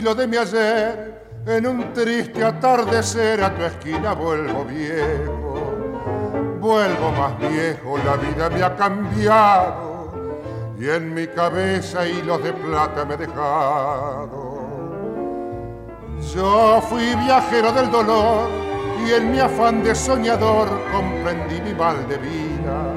Tranquilo de mi ayer, en un triste atardecer a tu esquina vuelvo viejo. Vuelvo más viejo, la vida me ha cambiado y en mi cabeza hilos de plata me he dejado. Yo fui viajero del dolor y en mi afán de soñador comprendí mi mal de vida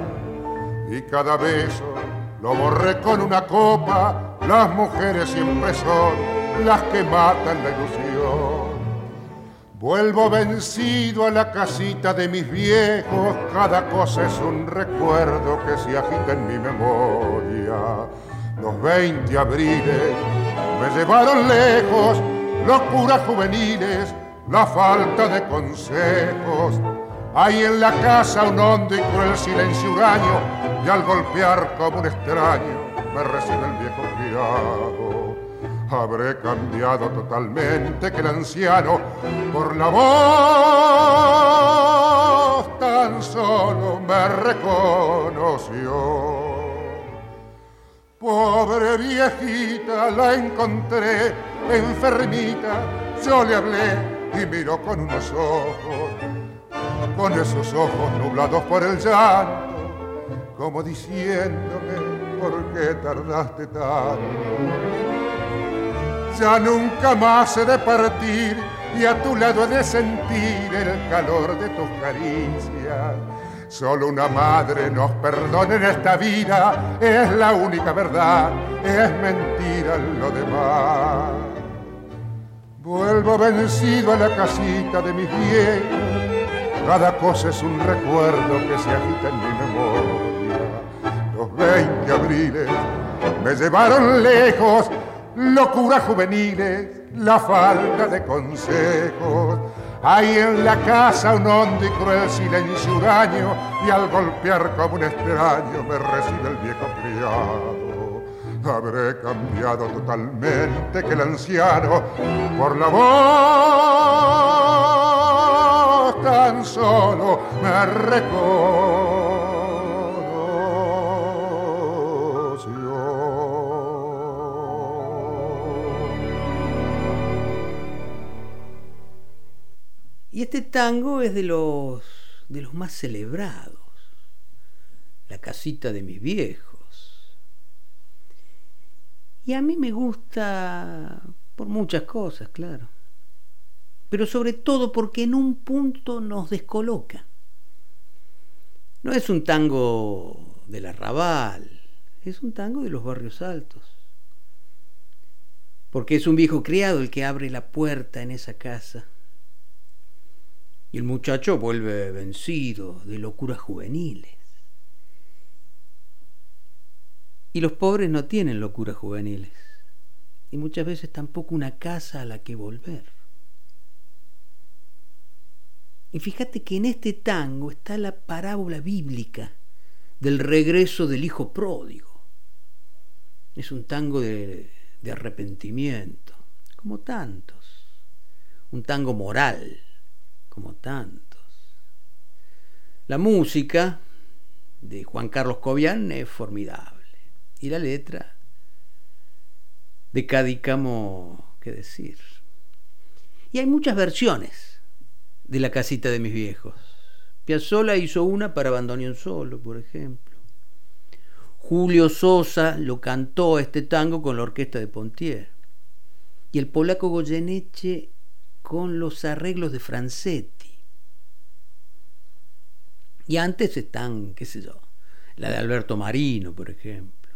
y cada beso lo borré con una copa las mujeres siempre son las que matan la ilusión. Vuelvo vencido a la casita de mis viejos, cada cosa es un recuerdo que se agita en mi memoria. Los 20 abriles me llevaron lejos, locuras juveniles, la falta de consejos. Hay en la casa un hondo y cruel silencio huraño, y al golpear como un extraño me recibe el viejo criado. Habré cambiado totalmente que el anciano por la voz tan solo me reconoció. Pobre viejita, la encontré enfermita, yo le hablé y miró con unos ojos, con esos ojos nublados por el llanto, como diciéndome ¿por qué tardaste tanto? Ya nunca más he de partir y a tu lado he de sentir el calor de tus caricias. Solo una madre nos perdona en esta vida, es la única verdad, es mentira lo demás. Vuelvo vencido a la casita de mis viejos, cada cosa es un recuerdo que se agita en mi memoria los 20 abriles me llevaron lejos, locuras juveniles, la falta de consejos. Hay en la casa un hondo y cruel silencio huraño y al golpear como un extraño me recibe el viejo criado. Habré cambiado totalmente que el anciano por la voz tan solo me Y este tango es de los de los más celebrados. La casita de mis viejos y a mí me gusta por muchas cosas, claro. Pero sobre todo porque en un punto nos descoloca. No es un tango del arrabal, es un tango de los barrios altos. Porque es un viejo criado el que abre la puerta en esa casa. Y el muchacho vuelve vencido de locuras juveniles. Y los pobres no tienen locuras juveniles. Y muchas veces tampoco una casa a la que volver. Y fíjate que en este tango está la parábola bíblica del regreso del hijo pródigo. Es un tango de, de arrepentimiento, como tantos. Un tango moral, como tantos. La música de Juan Carlos Cobian es formidable y la letra de Cadícamo, qué decir. Y hay muchas versiones de la casita de mis viejos. Piazzolla hizo una para Bandoneón Solo, por ejemplo. Julio Sosa lo cantó este tango con la orquesta de Pontier. Y el polaco Goyeneche con los arreglos de Francetti. Y antes están, qué sé yo, la de Alberto Marino, por ejemplo.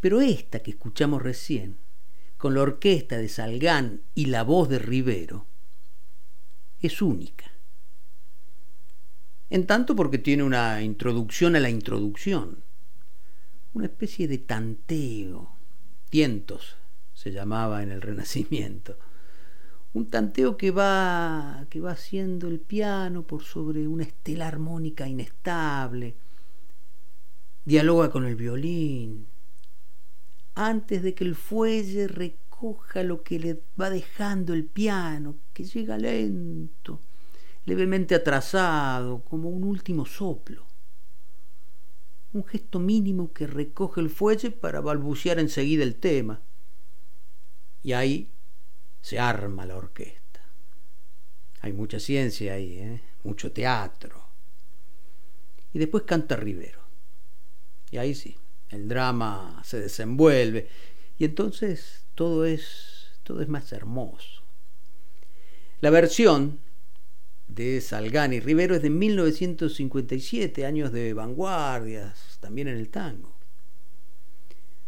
Pero esta que escuchamos recién, con la orquesta de Salgán y la voz de Rivero, es única. En tanto porque tiene una introducción a la introducción, una especie de tanteo, tientos se llamaba en el Renacimiento, un tanteo que va que va haciendo el piano por sobre una estela armónica inestable, dialoga con el violín, antes de que el fuelle recoja lo que le va dejando el piano, que llega lento, levemente atrasado, como un último soplo. Un gesto mínimo que recoge el fuelle para balbucear enseguida el tema. Y ahí se arma la orquesta. Hay mucha ciencia ahí, ¿eh? mucho teatro. Y después canta Rivero. Y ahí sí, el drama se desenvuelve y entonces todo es, todo es más hermoso. La versión de Salgán y Rivero es de 1957, años de vanguardias, también en el tango.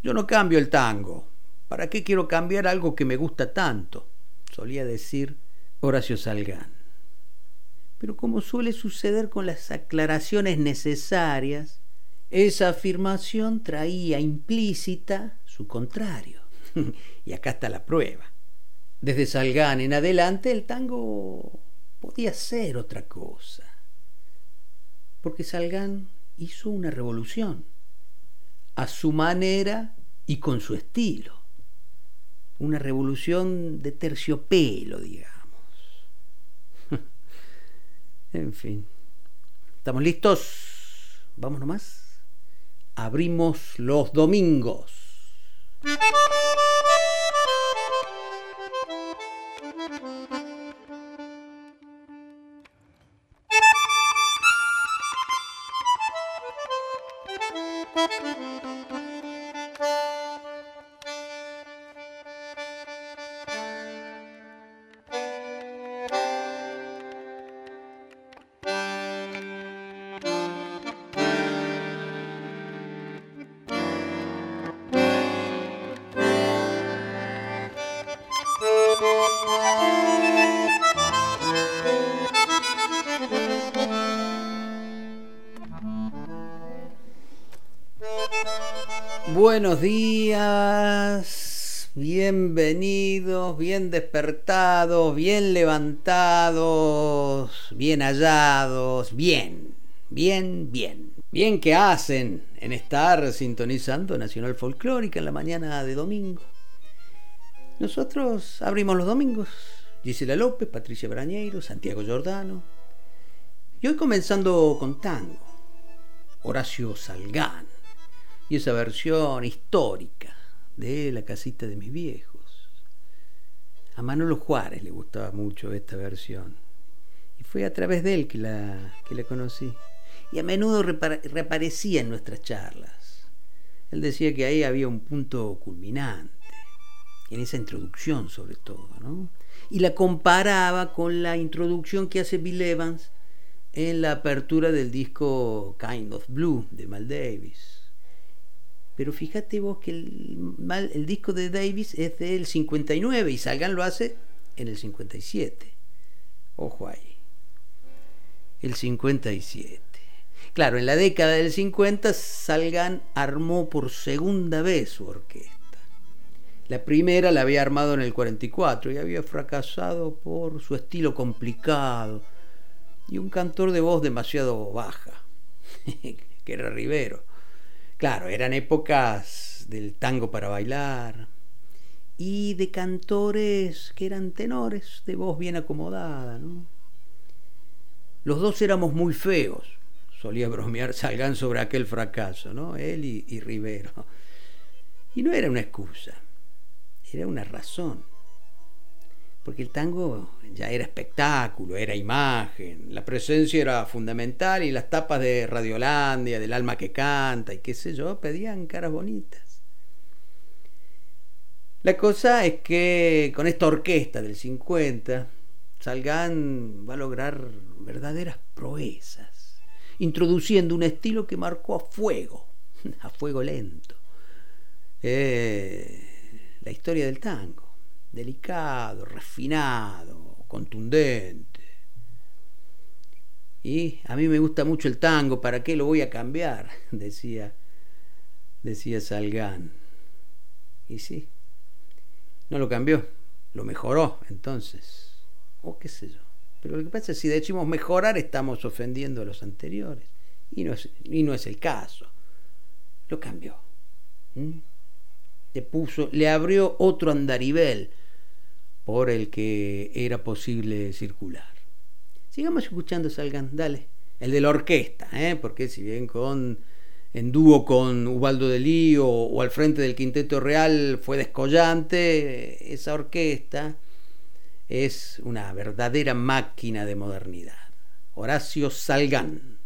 Yo no cambio el tango. ¿Para qué quiero cambiar algo que me gusta tanto? Solía decir Horacio Salgán. Pero como suele suceder con las aclaraciones necesarias, esa afirmación traía implícita su contrario. y acá está la prueba. Desde Salgán en adelante el tango podía ser otra cosa. Porque Salgán hizo una revolución, a su manera y con su estilo. Una revolución de terciopelo, digamos. en fin. ¿Estamos listos? ¿Vamos nomás? abrimos los domingos. Buenos días. bienvenidos, bien despertados, bien levantados, bien hallados, bien, bien, bien. Bien que hacen en estar sintonizando Nacional Folclórica en la mañana de domingo. Nosotros abrimos los domingos. Gisela López, Patricia Brañeiro, Santiago Giordano. Y hoy comenzando con tango. Horacio Salgán. Y esa versión histórica de La casita de mis viejos. A Manolo Juárez le gustaba mucho esta versión. Y fue a través de él que la, que la conocí y a menudo reaparecía en nuestras charlas. Él decía que ahí había un punto culminante, en esa introducción sobre todo, ¿no? Y la comparaba con la introducción que hace Bill Evans en la apertura del disco Kind of Blue de Mal Davis. Pero fíjate vos que el, el disco de Davis es del 59 y Salgan lo hace en el 57. Ojo ahí. El 57. Claro, en la década del 50 Salgan armó por segunda vez su orquesta. La primera la había armado en el 44 y había fracasado por su estilo complicado y un cantor de voz demasiado baja, que era Rivero. Claro, eran épocas del tango para bailar y de cantores que eran tenores de voz bien acomodada. ¿no? Los dos éramos muy feos, solía bromear Salgan sobre aquel fracaso, ¿no? Él y, Rivero. Y no era una excusa, era una razón. Porque el tango ya era espectáculo, era imagen, la presencia era fundamental y las tapas de Radiolandia, del alma que canta y qué sé yo, pedían caras bonitas. La cosa es que con esta orquesta del 50, Salgan va a lograr verdaderas proezas introduciendo un estilo que marcó a fuego, a fuego lento, eh, la historia del tango, delicado, refinado, contundente. Y a mí me gusta mucho el tango, ¿para qué lo voy a cambiar? decía, decía Salgán. Y sí, no lo cambió, lo mejoró entonces, o qué sé yo. Pero lo que pasa es que si decimos mejorar estamos ofendiendo a los anteriores. Y no es, y no es el caso. Lo cambió. Le puso, le abrió otro andarivel por el que era posible circular. Sigamos escuchando Salgan, dale. El de la orquesta, ¿eh? porque si bien con en dúo con Ubaldo de Lío o al frente del Quinteto Real fue descollante, esa orquesta es una verdadera máquina de modernidad. Horacio Salgán.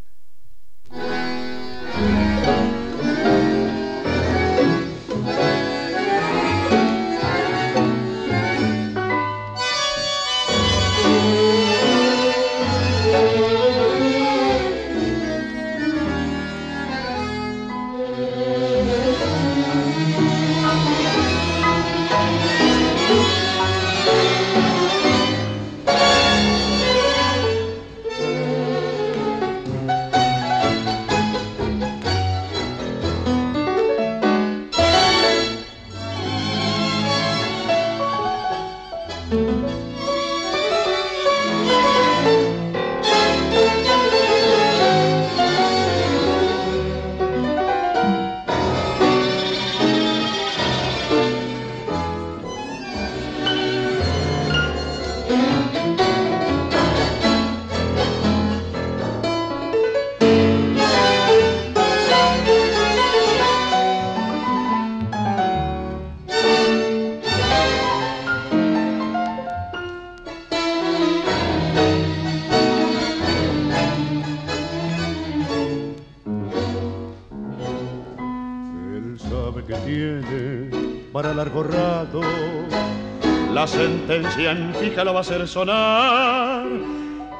En fija lo va a hacer sonar.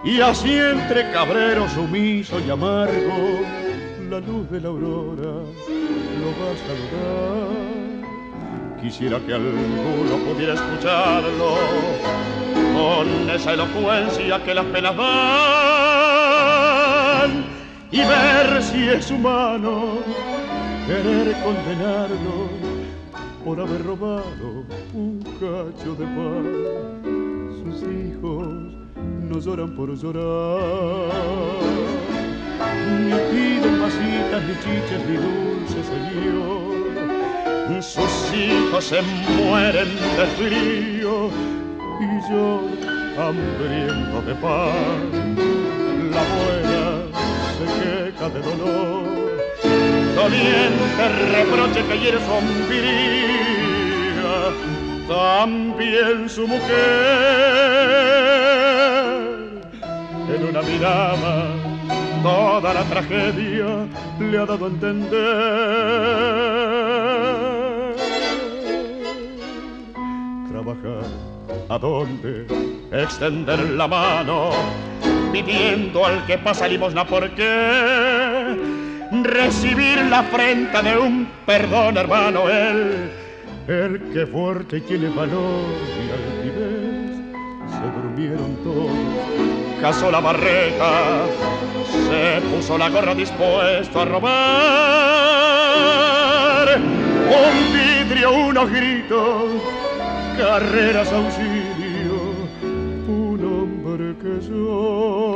Y así entre cabrero sumiso y amargo, la luz de la aurora lo va a saludar. Quisiera que alguno pudiera escucharlo con esa elocuencia que las penas dan y ver si es humano querer condenarlo por haber robado cacho de pan. Sus hijos no lloran por llorar, ni piden masitas, ni chiches, ni dulces, señor. Sus hijos se mueren de frío y yo hambriento de pan. La abuela se queja de dolor doliente reproche que hiere su también su mujer. En una mirada toda la tragedia le ha dado a entender. Trabajar a dónde extender la mano pidiendo al que pasa limosna porque recibir la afrenta de un perdón, hermano, él, el que fuerte tiene valor y altivez, se durmieron todos, casó la barreta, se puso la gorra dispuesto a robar, un vidrio, unos gritos, carreras, auxilio, un hombre que yo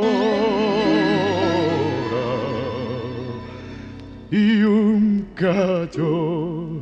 y un cacho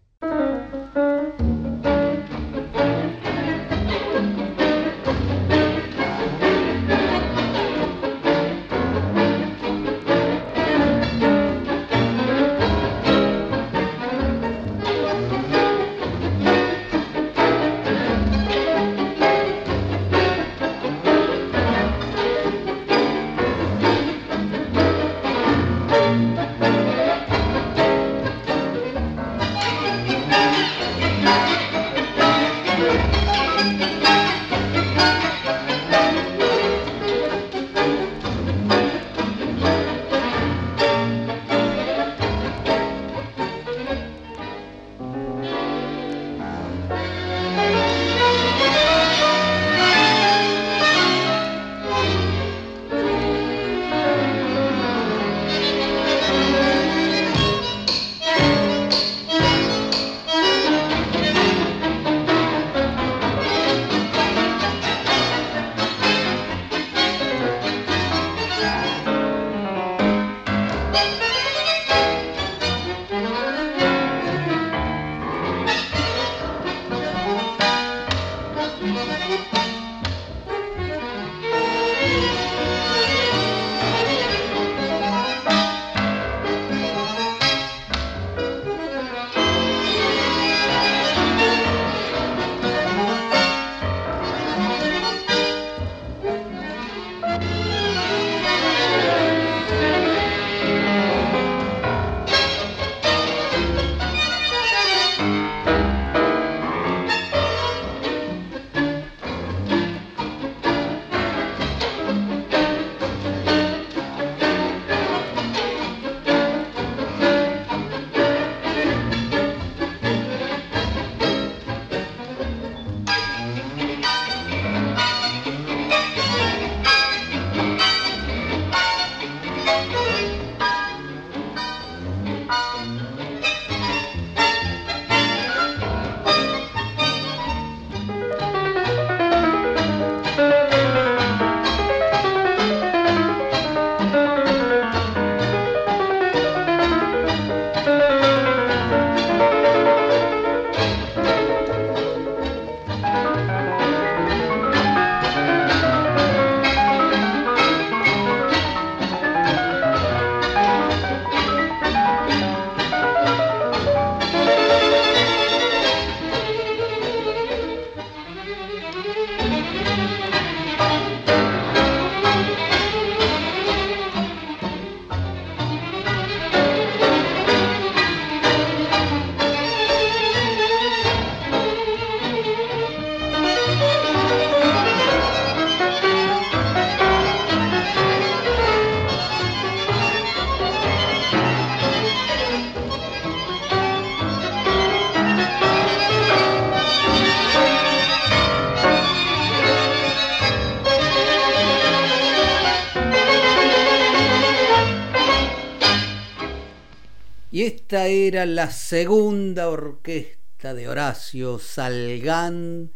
La segunda orquesta de Horacio Salgán,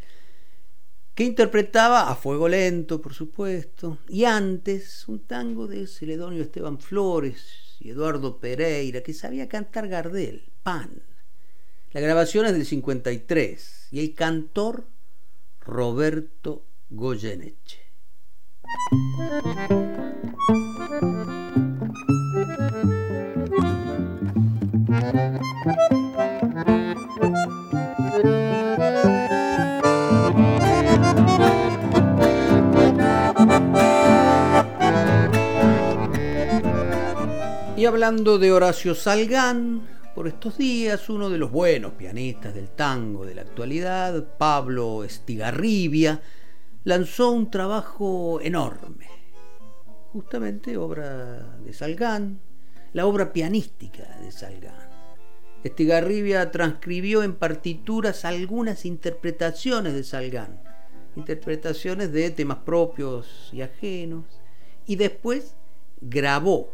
que interpretaba a fuego lento, por supuesto, y antes un tango de Celedonio Esteban Flores y Eduardo Pereira, que sabía cantar Gardel, Pan. La grabación es del 53 y el cantor Roberto Goyeneche. Y hablando de Horacio Salgán, por estos días uno de los buenos pianistas del tango de la actualidad, Pablo Estigarribia, lanzó un trabajo enorme, justamente obra de Salgán, la obra pianística de Salgán. Estigarribia transcribió en partituras algunas interpretaciones de Salgán, interpretaciones de temas propios y ajenos, y después grabó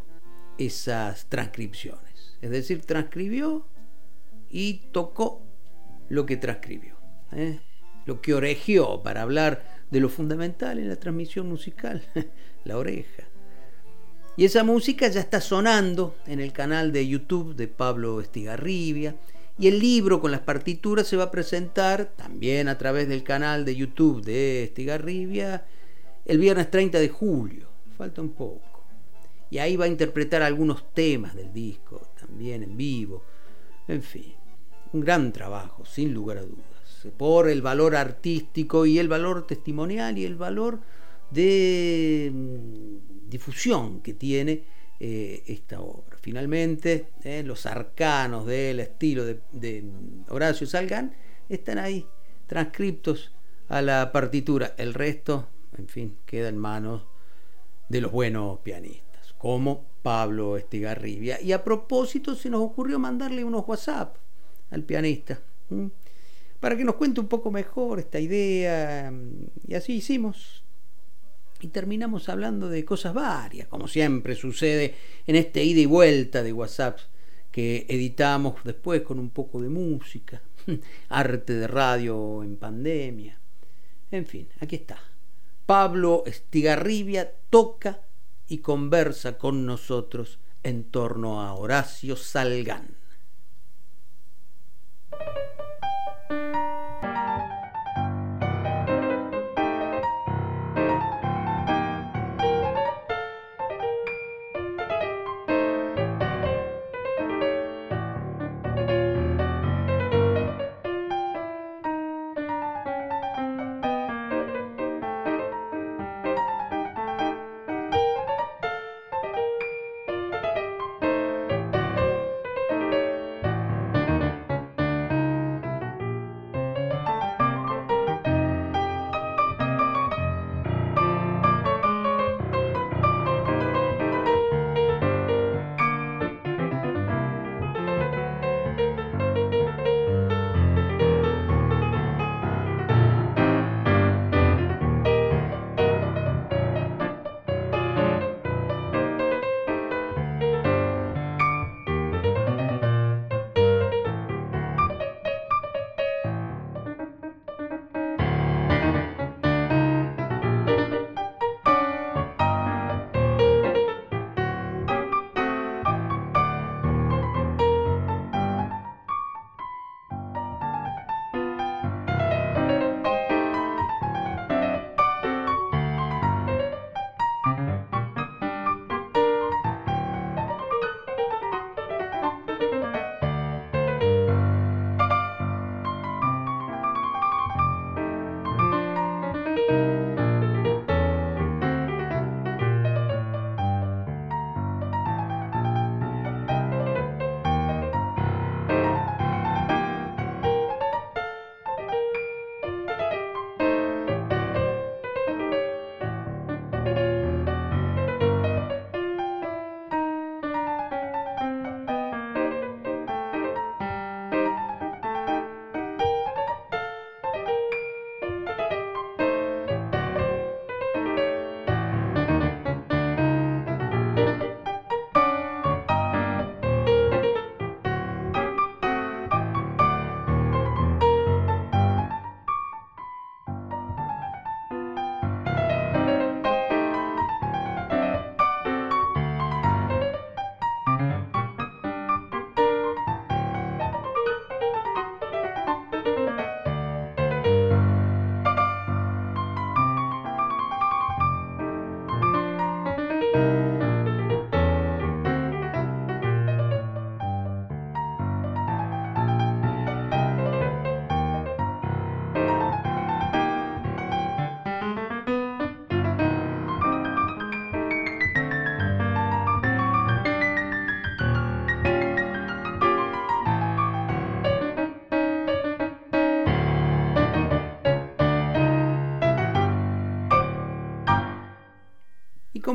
esas transcripciones. Es decir, transcribió y tocó lo que transcribió, ¿eh? lo que oregió para hablar de lo fundamental en la transmisión musical, la oreja. Y esa música ya está sonando en el canal de YouTube de Pablo Estigarribia. Y el libro con las partituras se va a presentar también a través del canal de YouTube de Estigarribia el viernes 30 de julio. Falta un poco. Y ahí va a interpretar algunos temas del disco, también en vivo. En fin, un gran trabajo, sin lugar a dudas. Por el valor artístico y el valor testimonial y el valor de difusión que tiene eh, esta obra. Finalmente, eh, los arcanos del estilo de, Horacio Salgán están ahí, transcriptos a la partitura. El resto, en fin, queda en manos de los buenos pianistas, como Pablo Estigarribia. Y a propósito, se nos ocurrió mandarle unos WhatsApp al pianista, para que nos cuente un poco mejor esta idea. Y así hicimos y terminamos hablando de cosas varias, como siempre sucede en este ida y vuelta de WhatsApp que editamos después con un poco de música, arte de radio en pandemia. En fin, aquí está. Pablo Estigarribia toca y conversa con nosotros en torno a Horacio Salgán.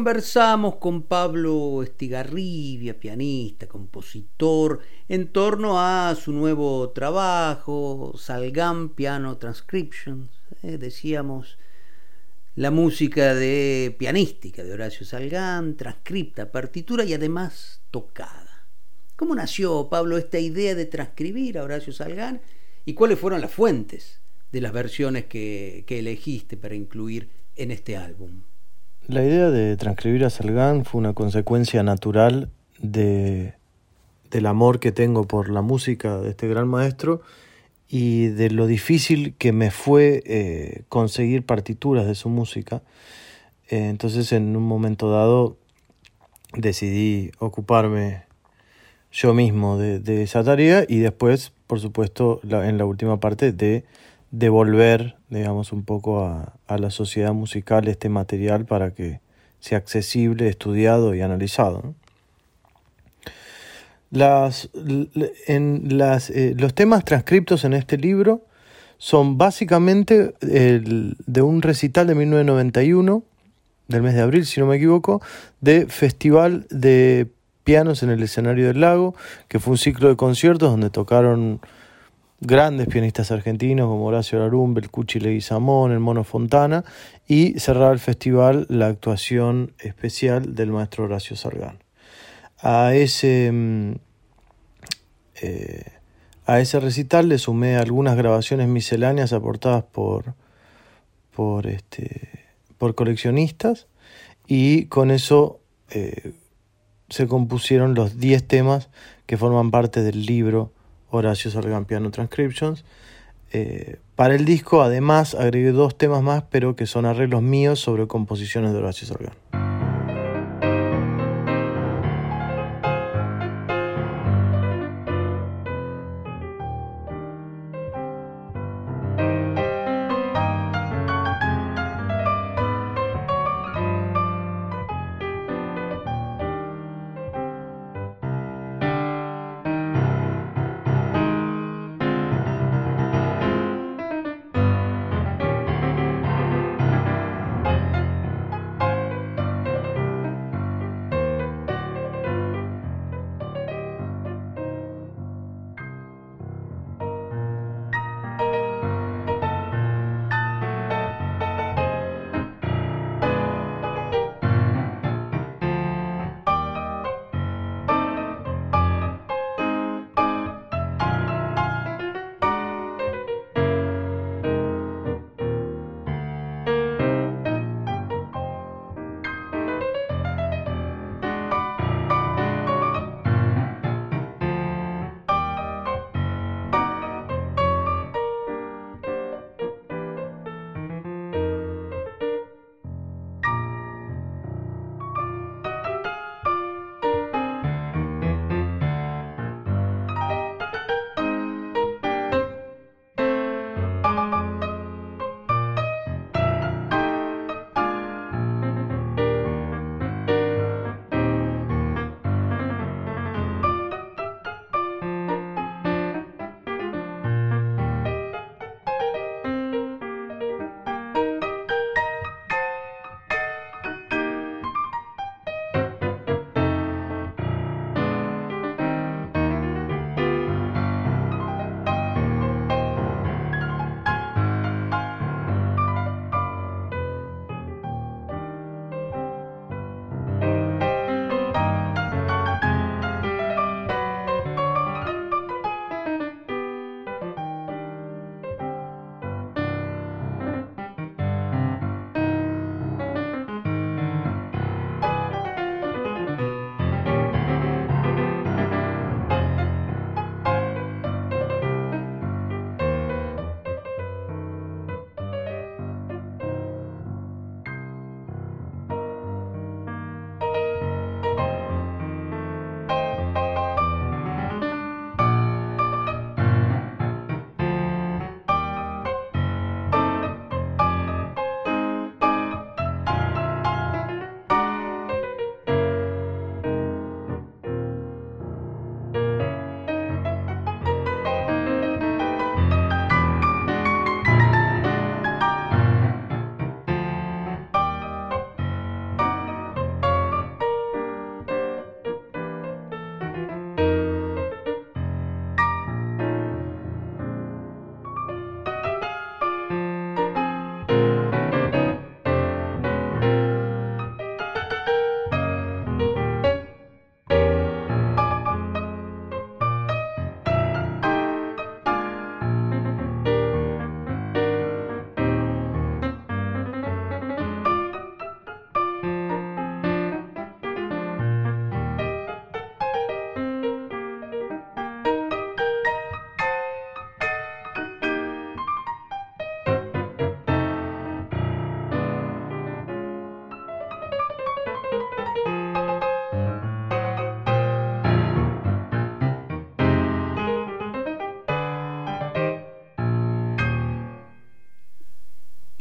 Conversamos con Pablo Estigarribia, pianista, compositor, en torno a su nuevo trabajo, Salgam Piano Transcriptions, eh, decíamos la música de pianística de Horacio Salgán, transcripta, partitura y además tocada. ¿Cómo nació, Pablo, esta idea de transcribir a Horacio Salgán y cuáles fueron las fuentes de las versiones que, que elegiste para incluir en este álbum? La idea de transcribir a Salgán fue una consecuencia natural de, del amor que tengo por la música de este gran maestro y de lo difícil que me fue eh, conseguir partituras de su música. Eh, entonces en un momento dado decidí ocuparme yo mismo de, esa tarea y después, por supuesto, en la última parte de devolver, digamos, un poco a, a la sociedad musical este material para que sea accesible, estudiado y analizado. Las, en las, eh, los temas transcriptos en este libro son básicamente el, de un recital de 1991, del mes de abril, si no me equivoco, de Festival de Pianos en el Escenario del Lago, que fue un ciclo de conciertos donde tocaron grandes pianistas argentinos como Horacio Larumbe, el Cuchi Leguizamón, el Mono Fontana, y cerrar el festival la actuación especial del maestro Horacio Sargán. A ese, mm, eh, a ese recital le sumé algunas grabaciones misceláneas aportadas por, por, este, por coleccionistas y con eso eh, se compusieron los 10 temas que forman parte del libro Horacio Sargán Piano Transcriptions. Eh, para el disco además agregué dos temas más pero que son arreglos míos sobre composiciones de Horacio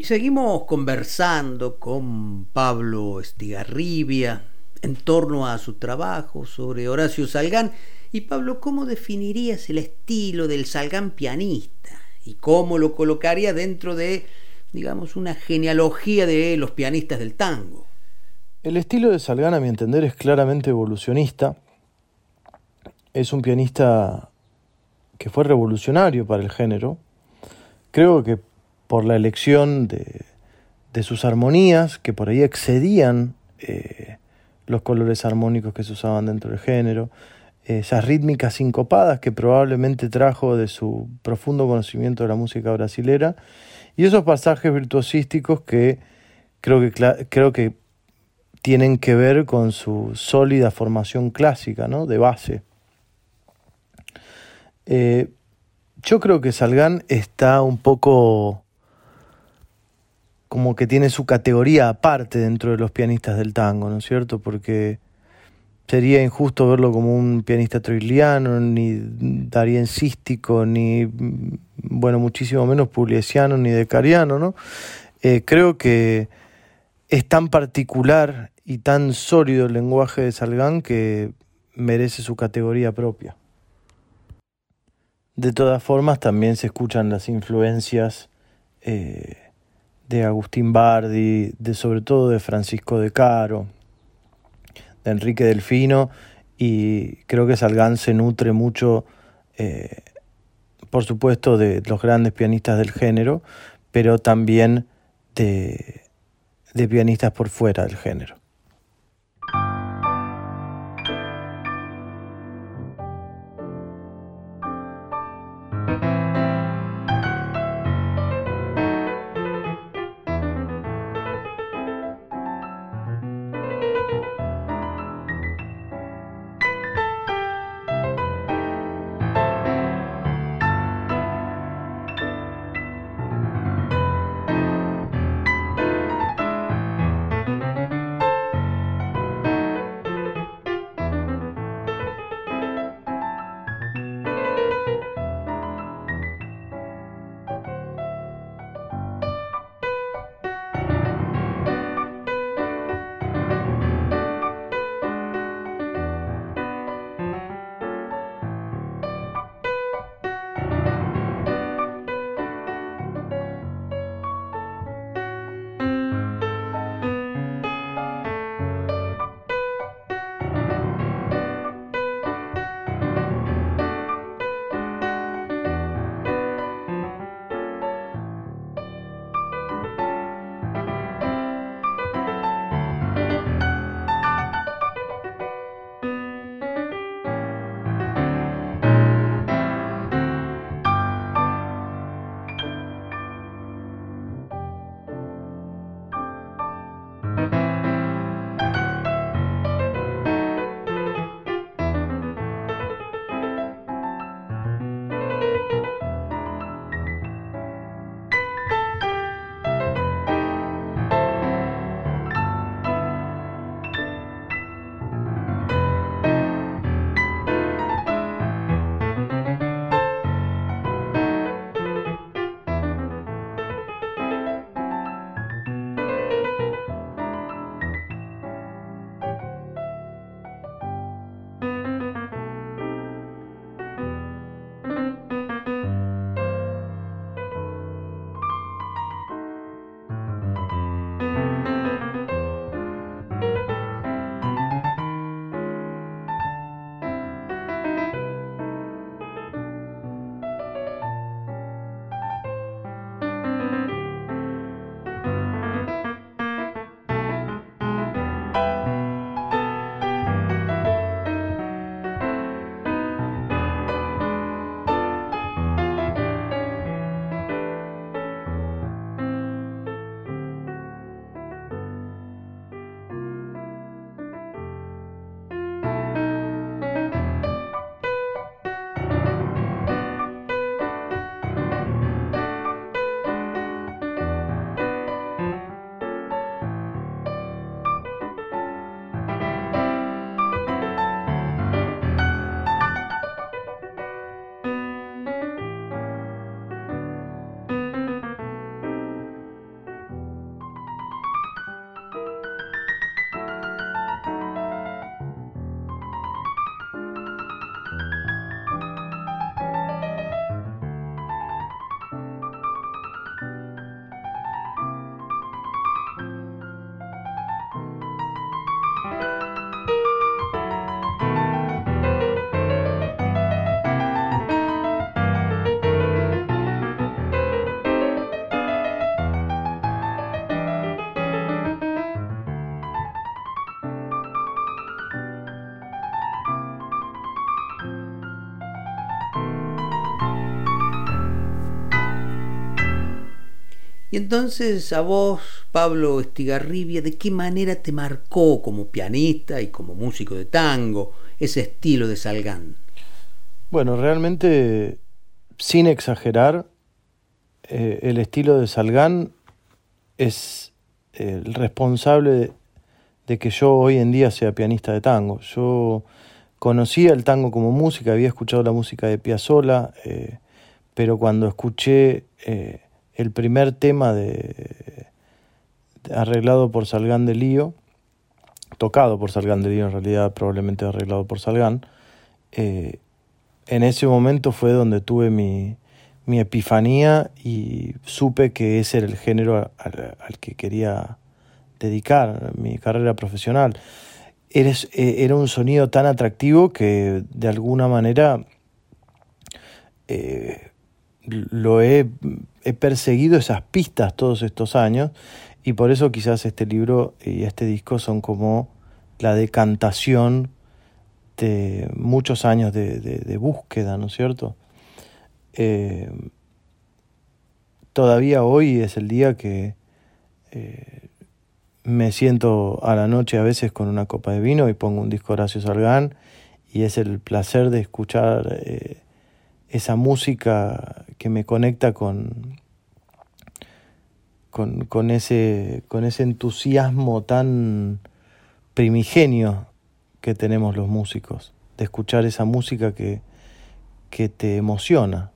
Seguimos conversando con Pablo Estigarribia en torno a su trabajo sobre Horacio Salgán. Y Pablo, ¿cómo definirías el estilo del Salgán pianista? ¿Y cómo lo colocaría dentro de, digamos, una genealogía de los pianistas del tango? El estilo de Salgán, a mi entender, es claramente evolucionista. Es un pianista que fue revolucionario para el género. Creo que por la elección de, sus armonías, que por ahí excedían eh, los colores armónicos que se usaban dentro del género, esas rítmicas sincopadas que probablemente trajo de su profundo conocimiento de la música brasilera, y esos pasajes virtuosísticos que creo que, creo que tienen que ver con su sólida formación clásica, ¿no? de base. Eh, yo creo que Salgán está un poco como que tiene su categoría aparte dentro de los pianistas del tango, ¿no es cierto? Porque sería injusto verlo como un pianista troiliano, ni dariensístico, ni, bueno, muchísimo menos pugliesiano, ni decariano, ¿no? Eh, creo que es tan particular y tan sólido el lenguaje de Salgán que merece su categoría propia. De todas formas, también se escuchan las influencias eh, de Agustín Bardi, de sobre todo de Francisco de Caro, de Enrique Delfino, y creo que Salgán se nutre mucho, eh, por supuesto, de los grandes pianistas del género, pero también de, de pianistas por fuera del género. Y entonces a vos, Pablo Estigarribia, ¿de qué manera te marcó como pianista y como músico de tango ese estilo de Salgán? Bueno, realmente, sin exagerar, eh, el estilo de Salgán es el responsable de, que yo hoy en día sea pianista de tango. Yo conocía el tango como música, había escuchado la música de Piazzolla, eh, pero cuando escuché eh, el primer tema de, arreglado por Salgán de Lío, tocado por Salgán de Lío en realidad, probablemente arreglado por Salgán, eh, en ese momento fue donde tuve mi, mi, epifanía y supe que ese era el género al, que quería dedicar mi carrera profesional. Eh, era un sonido tan atractivo que de alguna manera eh, lo he, he, perseguido esas pistas todos estos años y por eso quizás este libro y este disco son como la decantación de muchos años de, búsqueda, ¿no es cierto? Eh, todavía hoy es el día que eh, me siento a la noche a veces con una copa de vino y pongo un disco Horacio Salgán y es el placer de escuchar eh, esa música que me conecta con, con, con, ese, con ese entusiasmo tan primigenio que tenemos los músicos, de escuchar esa música que, que te emociona.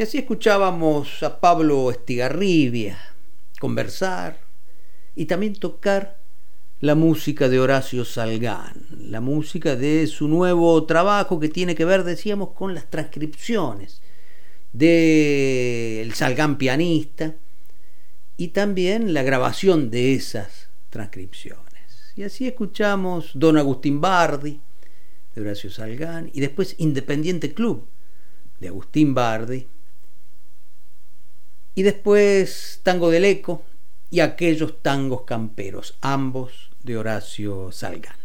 Y así escuchábamos a Pablo Estigarribia conversar y también tocar la música de Horacio Salgán, la música de su nuevo trabajo que tiene que ver, decíamos, con las transcripciones del El Salgán pianista y también la grabación de esas transcripciones. Y así escuchamos Don Agustín Bardi de Horacio Salgán y después Independiente Club de Agustín Bardi y después Tango del Eco y aquellos tangos camperos, ambos de Horacio Salgán.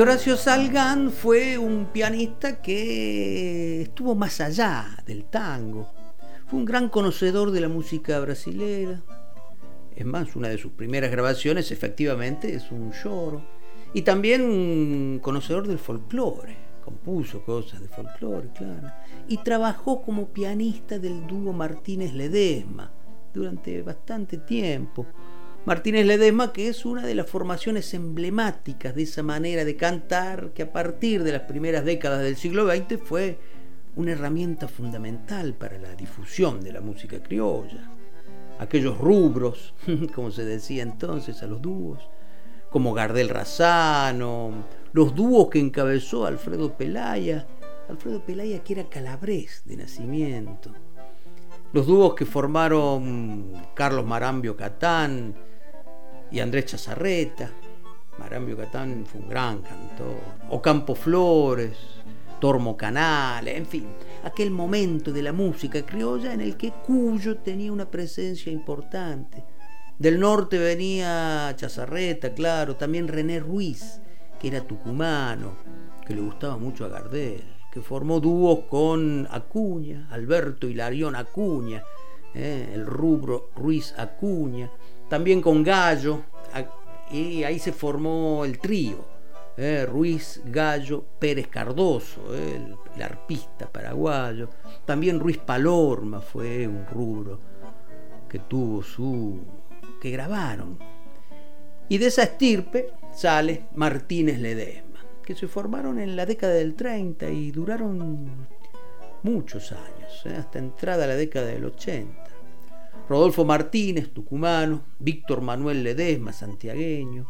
Horacio Salgán fue un pianista que estuvo más allá del tango. Fue un gran conocedor de la música brasilera. Es más, una de sus primeras grabaciones efectivamente es un lloro. Y también un conocedor del folclore. Compuso cosas de folclore, claro. Y trabajó como pianista del dúo Martínez Ledesma durante bastante tiempo Martínez Ledesma, que es una de las formaciones emblemáticas de esa manera de cantar que a partir de las primeras décadas del siglo XX fue una herramienta fundamental para la difusión de la música criolla. Aquellos rubros, como se decía entonces a los dúos, como Gardel Razano, los dúos que encabezó Alfredo Pelaya, Alfredo Pelaya que era calabrés de nacimiento, los dúos que formaron Carlos Marambio Catán, y Andrés Chazarreta. Marambio Catán fue un gran cantor. Ocampo Flores, Tormo Canal, en fin, aquel momento de la música criolla en el que Cuyo tenía una presencia importante. Del norte venía Chazarreta, claro, también René Ruiz, que era tucumano, que le gustaba mucho a Gardel, que formó dúos con Acuña, Alberto Hilarión Acuña, eh, el rubro Ruiz Acuña, también con Gallo, y ahí se formó el trío, eh, Ruiz Gallo Pérez Cardoso, eh, el, arpista paraguayo, también Ruiz Palorma fue un rubro que tuvo su... que grabaron. Y de esa estirpe sale Martínez Ledesma, que se formaron en la década del 30 y duraron muchos años, eh, hasta entrada a la década del 80. Rodolfo Martínez, tucumano, Víctor Manuel Ledesma, santiagueño,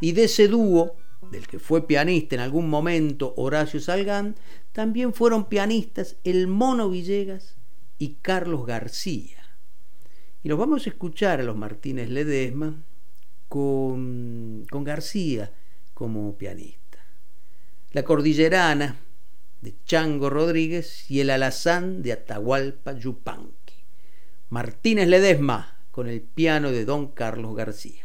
y de ese dúo, del que fue pianista en algún momento Horacio Salgán, también fueron pianistas el Mono Villegas y Carlos García. Y los vamos a escuchar a los Martínez Ledesma con, con García como pianista. La Cordillerana de Chango Rodríguez y el Alazán de Atahualpa Yupanqui. Martínez Ledesma con el piano de Don Carlos García.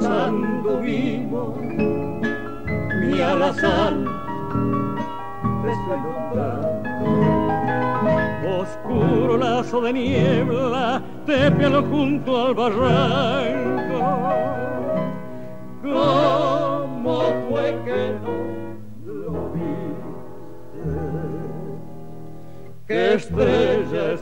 Caminos anduvimos, mi alazán nombrando. Oscuro lazo de niebla, te pelo junto al barranco. ¿Cómo fue que no lo viste? ¿Qué estrella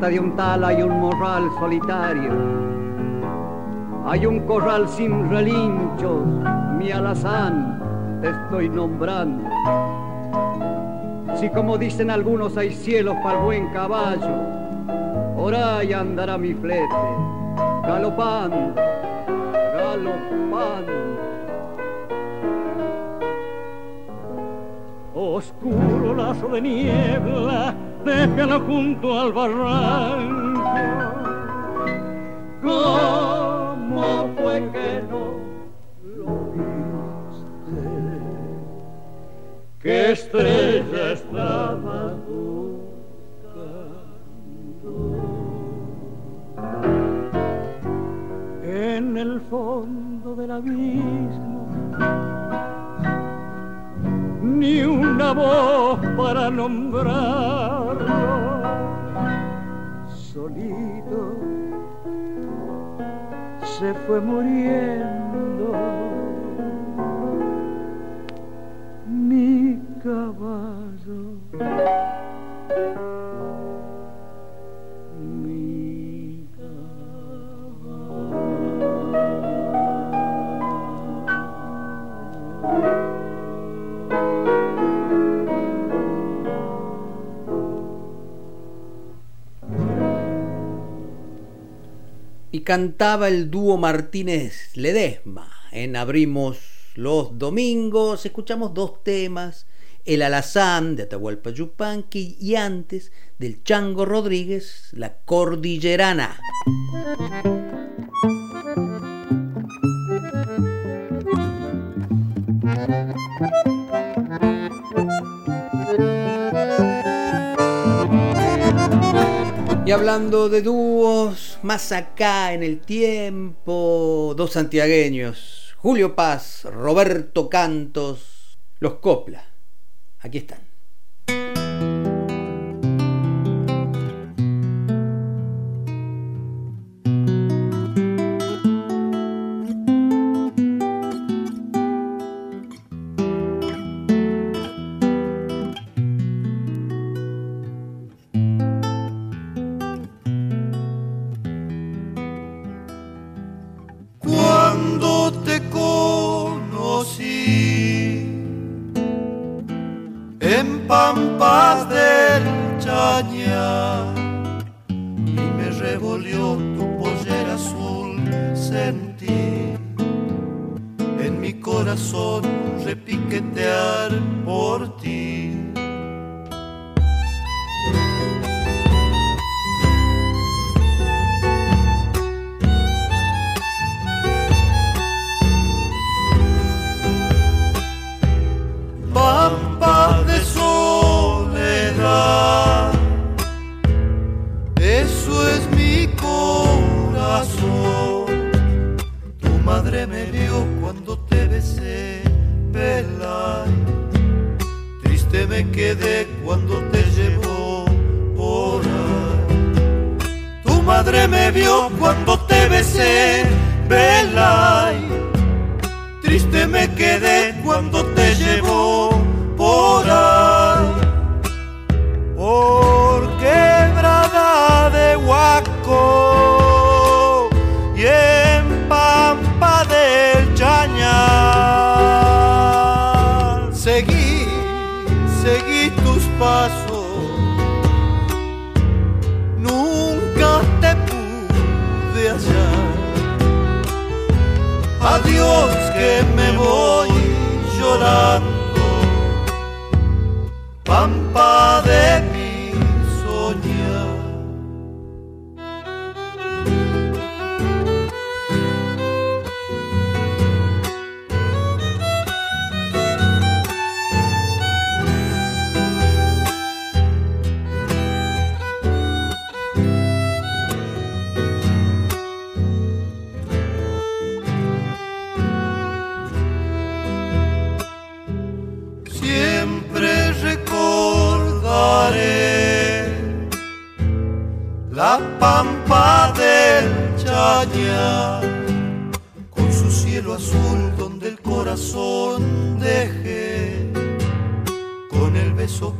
De un tal hay un morral solitario. Hay un corral sin relinchos, mi alazán, te estoy nombrando. Si como dicen algunos hay cielos para el buen caballo, ahí andará mi flete, galopando, galopando. Oscuro lazo de niebla, déjalo junto al barranco. ¿Cómo fue que no lo viste? ¿Qué estrella estaba buscando? En el fondo del abismo ni una voz para nombrarlo. Se fue muriendo cantaba el dúo Martínez Ledesma. En Abrimos los Domingos escuchamos dos temas, El Alazán de Atahualpa Yupanqui y antes del Chango Rodríguez, La Cordillerana. Hablando de dúos, más acá en el tiempo, dos santiagueños, Julio Paz, Roberto Cantos, los Copla. Aquí están. Me vio cuando te besé, Belay. Triste me quedé cuando te llevó Pampa Con su cielo azul donde el corazón dejé con el beso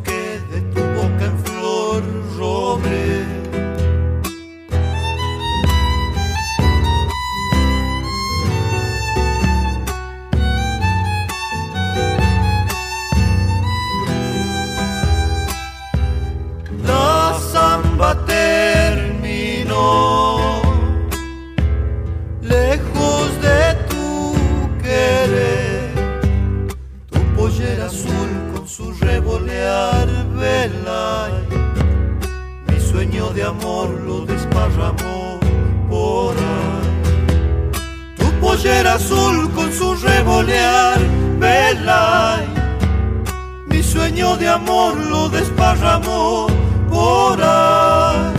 revolear velay. Mi sueño de amor lo desparramó por ahí.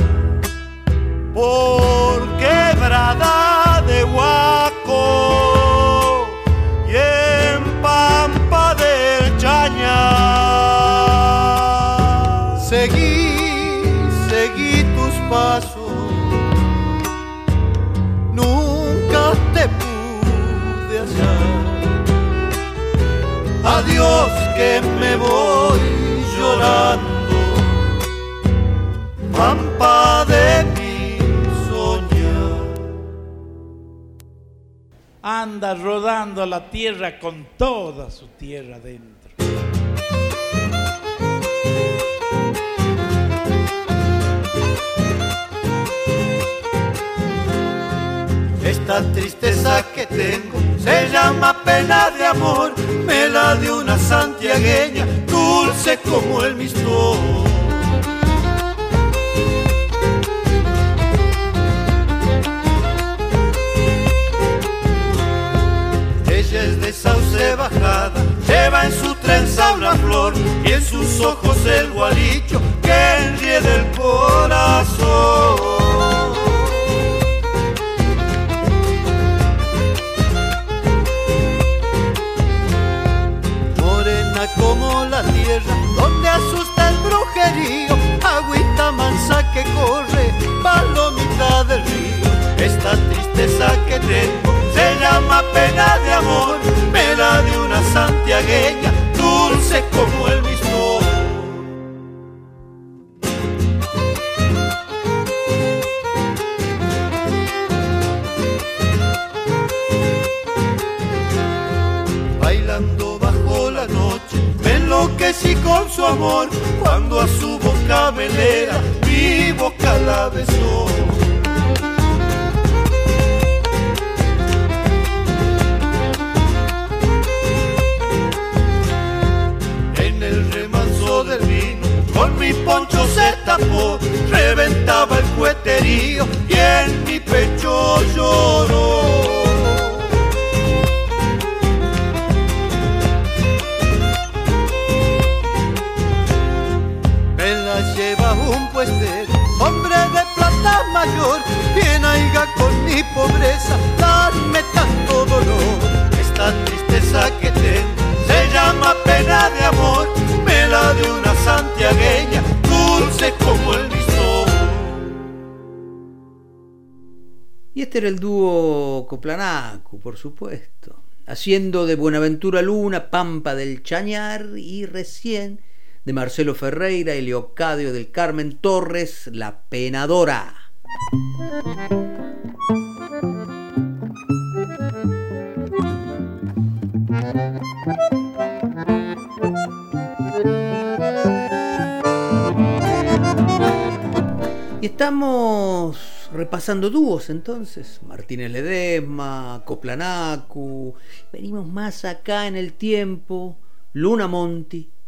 Que me voy llorando. Pampa de mi soñar. Anda rodando la tierra con toda su tierra dentro. Esta tristeza que tengo se llama pena de amor, me la de una santiagueña, dulce como el mistol. Ella es de sauce bajada, lleva en su trenza una flor y en sus ojos el gualicho que enrieda el corazón. Como la tierra, donde asusta el brujerío, agüita mansa que corre, palomita del río. Esta tristeza que tengo se llama pena de amor, me la de una santiagueña, dulce como el mismo. Enloquecí con su amor, cuando a su boca velera mi boca la besó. En el remanso del vino, con mi poncho se tapó, reventaba el cueterío y en mi pecho lloró. Puestero, hombre de plata mayor, bien aiga con mi pobreza, darme tanto dolor. Esta tristeza que tengo se llama pena de amor, me la boca de una santiagueña, dulce como el. Y este era el dúo Coplanacu, por supuesto, haciendo de Buenaventura Luna, Pampa del Chañar y recién de Marcelo Ferreira y Leocadio del Carmen Torres, La Penadora. Y estamos repasando dúos entonces. Martínez Ledesma, Coplanacu. Venimos más acá en el tiempo. Luna Monti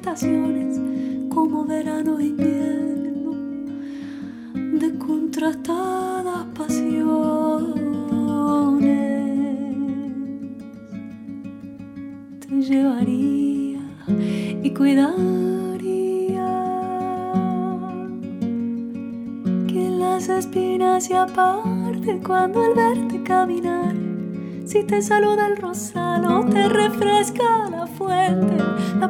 estaciones, como verano e invierno, de contrastadas pasiones. Te llevaría y cuidaría que las espinas se aparte cuando el verte caminar. Si te saluda el rosal te refresca la fuente, la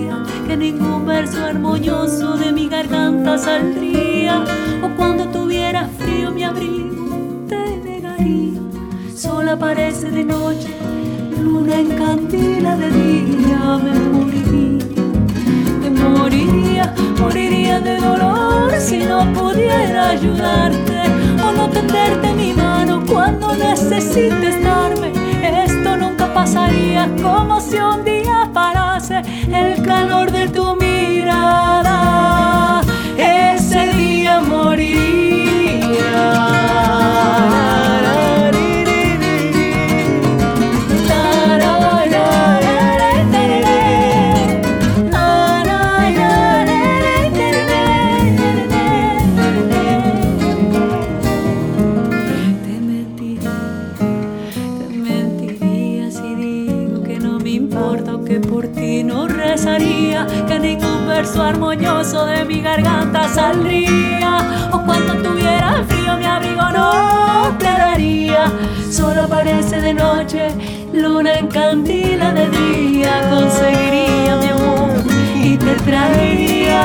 ningún verso armonioso de mi garganta saldría. O cuando tuviera frío mi abrigo te negaría. Sola aparece de noche, luna en candila de día. Me moriría, me moriría, moriría de dolor si no pudiera ayudarte o no tenderte mi mano cuando necesites darme. Esto nunca pasaría como si un día parase el calor de tu Solo aparece de noche, luna en candila de día. Conseguiría mi amor y te traería.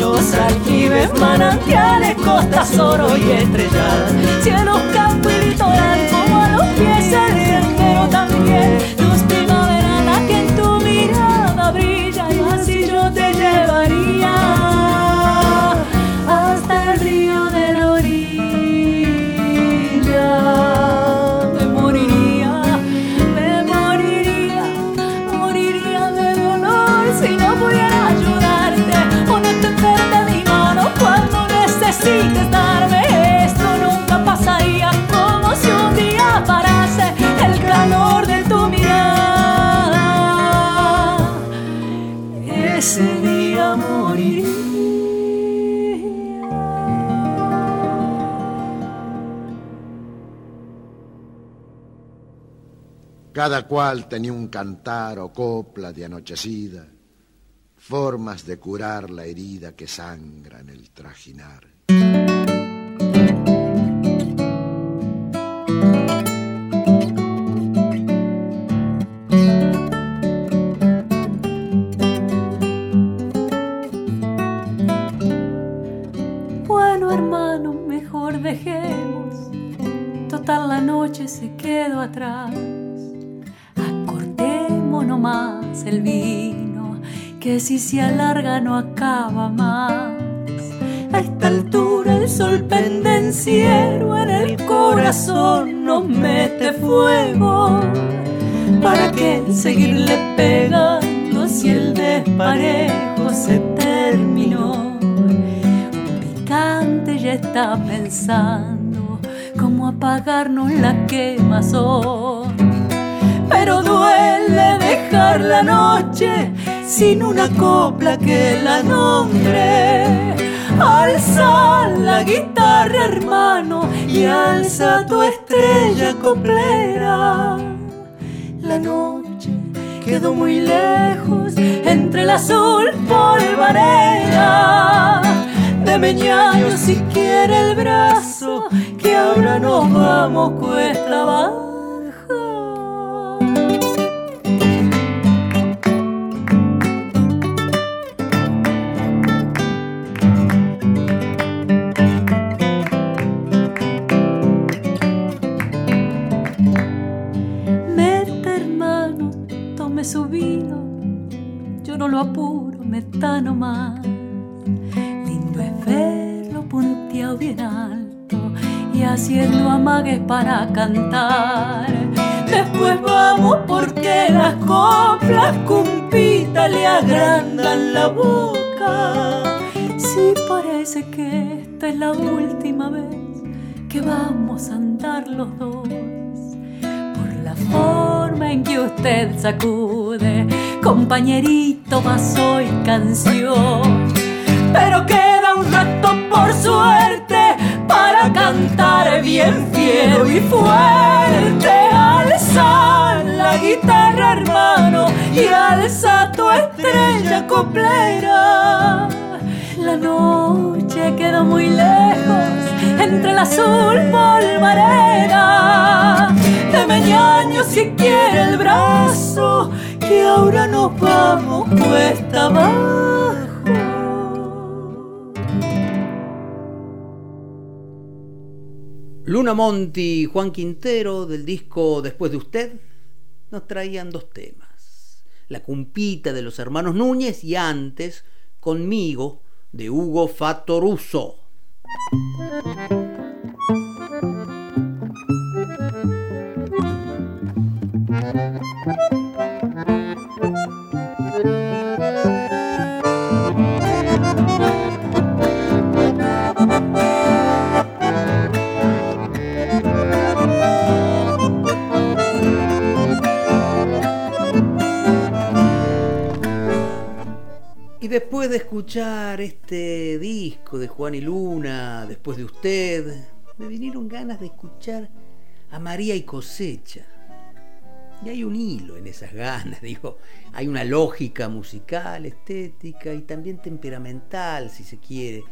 Los aljibes, manantiales, costas, oro y estrelladas. Cielos, campo y litoral, Cada cual tenía un cantar o copla de anochecida, formas de curar la herida que sangra en el trajinar. Seguirle pegando si el desparejo se terminó? Picante ya está pensando cómo apagarnos la quemazón. Pero duele dejar la noche sin una copla que la nombre. Alza la guitarra, hermano, y alza tu estrella coplera. La noche quedó muy lejos entre el azul polvareda. De meñaño si quiere el brazo, que ahora nos vamos cuesta abajo. Para cantar. Después vamos porque las coplas cumpitas le agrandan la boca. Sí parece que esta es la última vez que vamos a andar los dos la forma en que usted sacude, compañerito, vaso y canción. Pero queda un rato por suerte para cantar bien fiero y fuerte. Alza la guitarra, hermano, y alza tu estrella coplera. La noche queda muy lejos entre el azul polvareda de meñaño si quiere el brazo, que ahora nos vamos cuesta abajo. Luna Monti y Juan Quintero del disco Después de usted nos traían dos temas. La cumpita de los hermanos Núñez y antes Conmigo de Hugo Fatoruso. Y después de escuchar este disco de Juan y Luna, después de usted, me vinieron ganas de escuchar a María y Cosecha. Y hay un hilo en esas ganas, digo, hay una lógica musical, estética y también temperamental, si se quiere.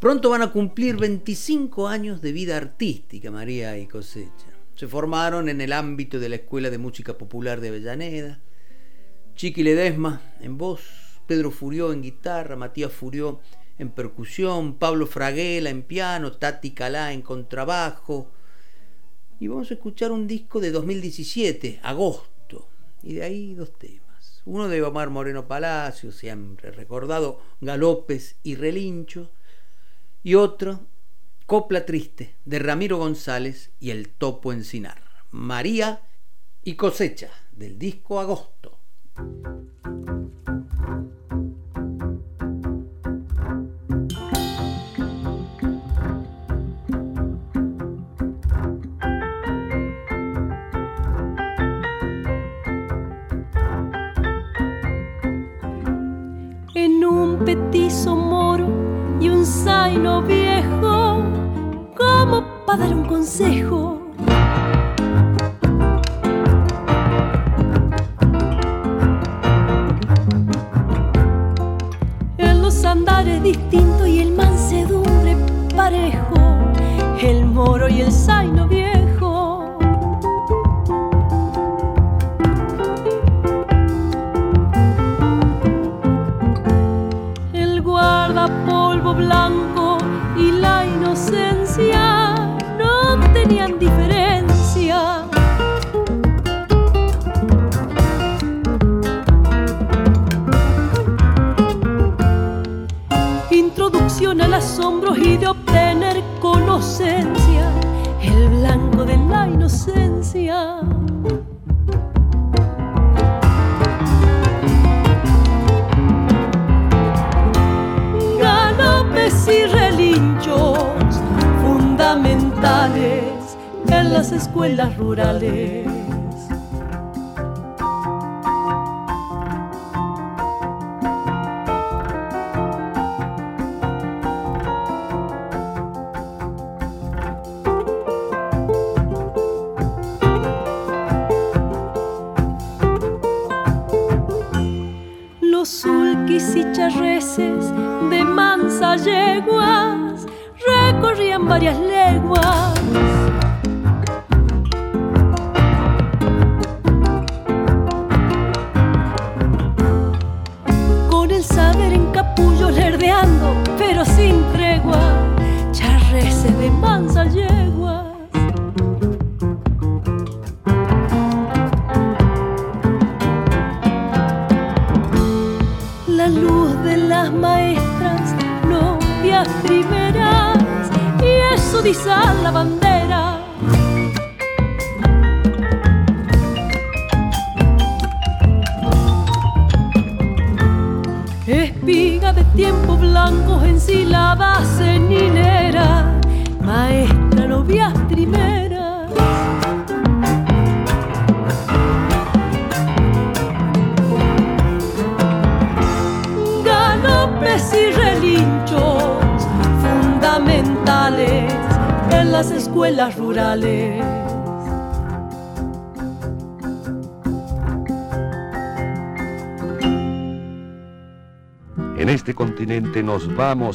Pronto van a cumplir 25 años de vida artística María y Cosecha. Se formaron en el ámbito de la Escuela de Música Popular de Avellaneda. Chiqui Ledesma en voz, Pedro Furió en guitarra, Matías Furió en percusión, Pablo Fraguela en piano, Tati Calá en contrabajo. Y vamos a escuchar un disco de 2017, agosto, y de ahí dos temas. Uno de Omar Moreno Palacio, siempre recordado, Galopes y Relincho, y otro, Copla Triste, de Ramiro González y el Topo Encinar. María y Cosecha, del disco Agosto. En un petizo moro y un zaino viejo, como para dar un consejo. Distintos y el mansedumbre parejo, el moro y el zaino viejo.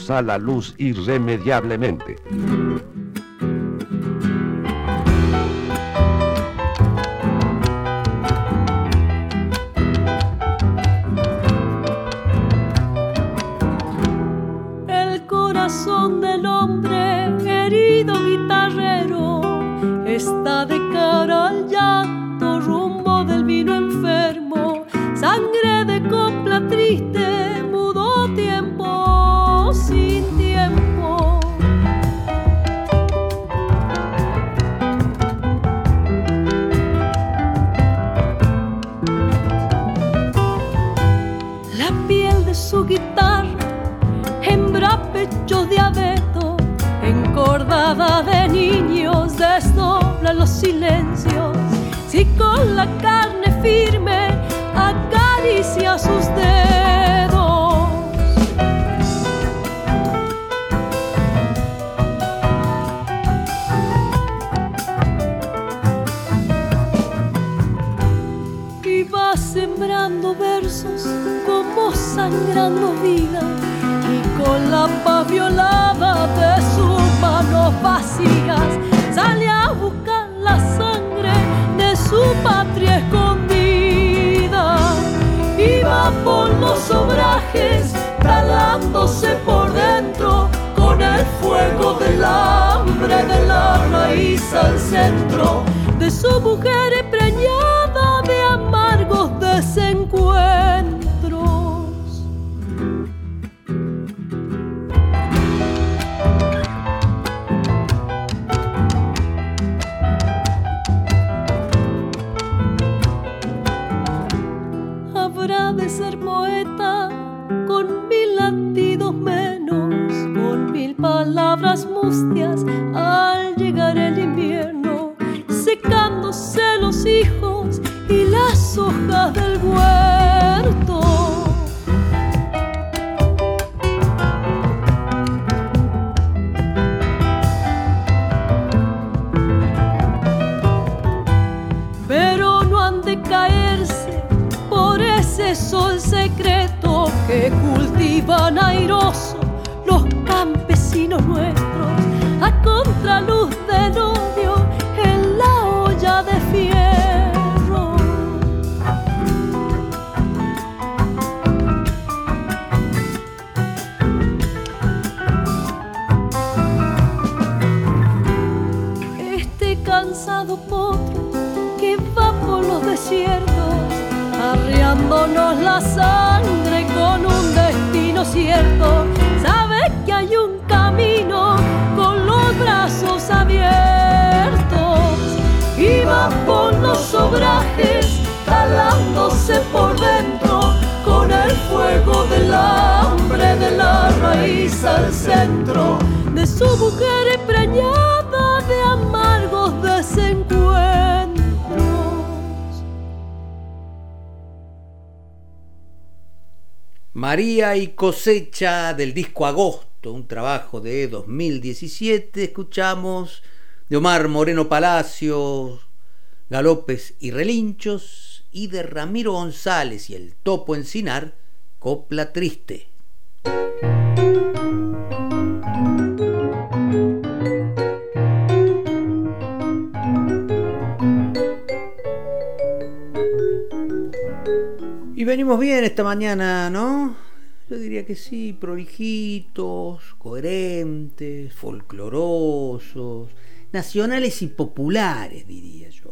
A la luz irremediablemente. quemándose por dentro con el fuego del hambre de la raíz al centro de su mujer preñada de amargos desencuentros. palabras mustias al llegar el invierno, secándose los hijos y las hojas del huerto. desierto, sabe que hay un camino con los brazos abiertos. Y va por los obrajes, calándose por dentro, con el fuego del hambre de la raíz al centro de su mujer. María y cosecha del disco Agosto, un trabajo de 2017, escuchamos de Omar Moreno Palacios, Galopes y Relinchos, y de Ramiro González y el Topo Encinar, Copla Triste. Venimos bien esta mañana, ¿no? Yo diría que sí, prolijitos, coherentes, folclorosos, nacionales y populares, diría yo.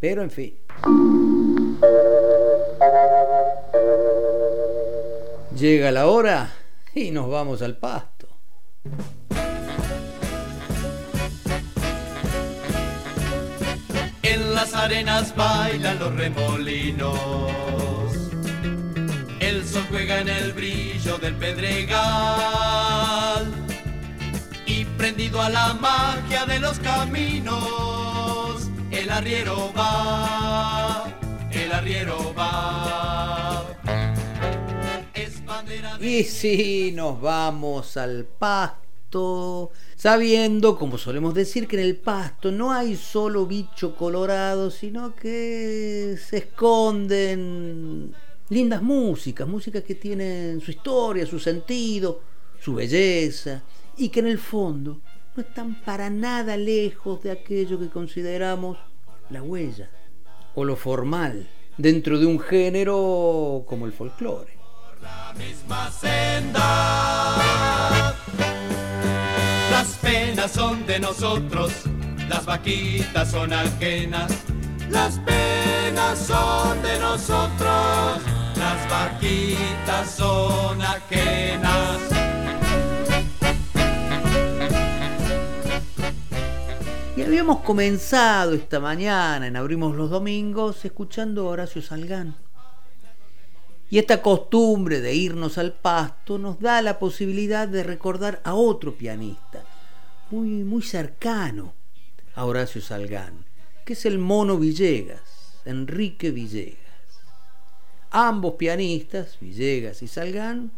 Pero en fin. Llega la hora y nos vamos al pasto. Las arenas bailan los remolinos. El sol juega en el brillo del pedregal. Y prendido a la magia de los caminos, el arriero va, el arriero va. Y si nos vamos al pasto, sabiendo, como solemos decir, que en el pasto no hay solo bicho colorado, sino que se esconden lindas músicas, músicas que tienen su historia, su sentido, su belleza, y que en el fondo no están para nada lejos de aquello que consideramos la huella o lo formal dentro de un género como el folclore. la misma senda. Son de nosotros, las vaquitas son ajenas. Las penas son de nosotros, las vaquitas son ajenas. Y habíamos comenzado esta mañana en Abrimos los Domingos escuchando a Horacio Salgán. Y esta costumbre de irnos al pasto nos da la posibilidad de recordar a otro pianista, muy, muy cercano a Horacio Salgán, que es el Mono Villegas, Enrique Villegas. Ambos pianistas, Villegas y Salgán,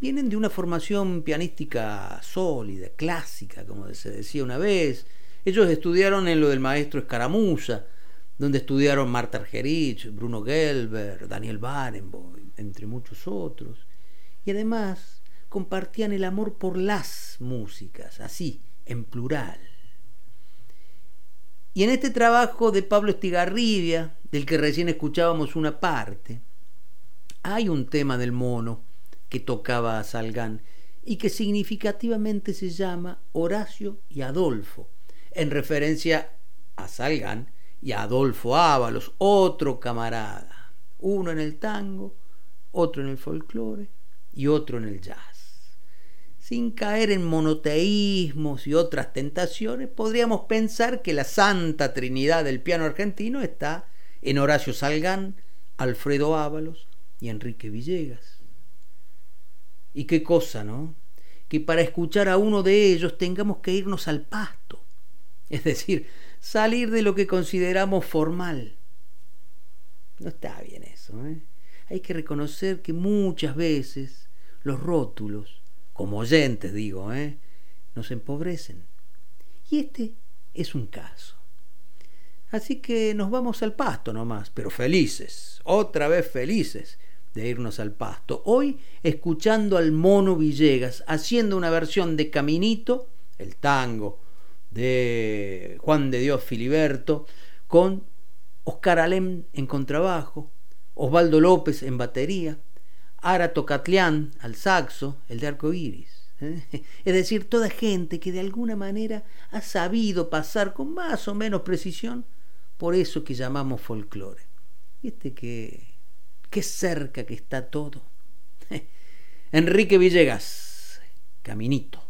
vienen de una formación pianística sólida, clásica, como se decía una vez. Ellos estudiaron en lo del maestro Escaramuza, donde estudiaron Marta Argerich, Bruno Gelber, Daniel Barenboim, entre muchos otros. Y además compartían el amor por las músicas, así, en plural. Y en este trabajo de Pablo Estigarribia, del que recién escuchábamos una parte, hay un tema del mono que tocaba a Salgán y que significativamente se llama Horacio y Adolfo, en referencia a Salgán y a Adolfo Ábalos, otro camarada, uno en el tango, otro en el folclore y otro en el jazz. Sin caer en monoteísmos y otras tentaciones, podríamos pensar que la santa trinidad del piano argentino está en Horacio Salgán, Alfredo Ábalos y Enrique Villegas. Y qué cosa, ¿no? Que para escuchar a uno de ellos tengamos que irnos al pasto, es decir, salir de lo que consideramos formal. No está bien eso, ¿eh? Hay que reconocer que muchas veces los rótulos, como oyentes digo, ¿eh? nos empobrecen. Y este es un caso. Así que nos vamos al pasto nomás, pero felices, otra vez felices de irnos al pasto. Hoy escuchando al mono Villegas, haciendo una versión de Caminito, el tango de Juan de Dios Filiberto, con Oscar Alem en contrabajo, Osvaldo López en batería, Ara Tocatlián al saxo, el de arco iris. ¿eh? Es decir, toda gente que de alguna manera ha sabido pasar con más o menos precisión por eso que llamamos folclore. Y este que, qué cerca que está todo. Enrique Villegas, Caminito.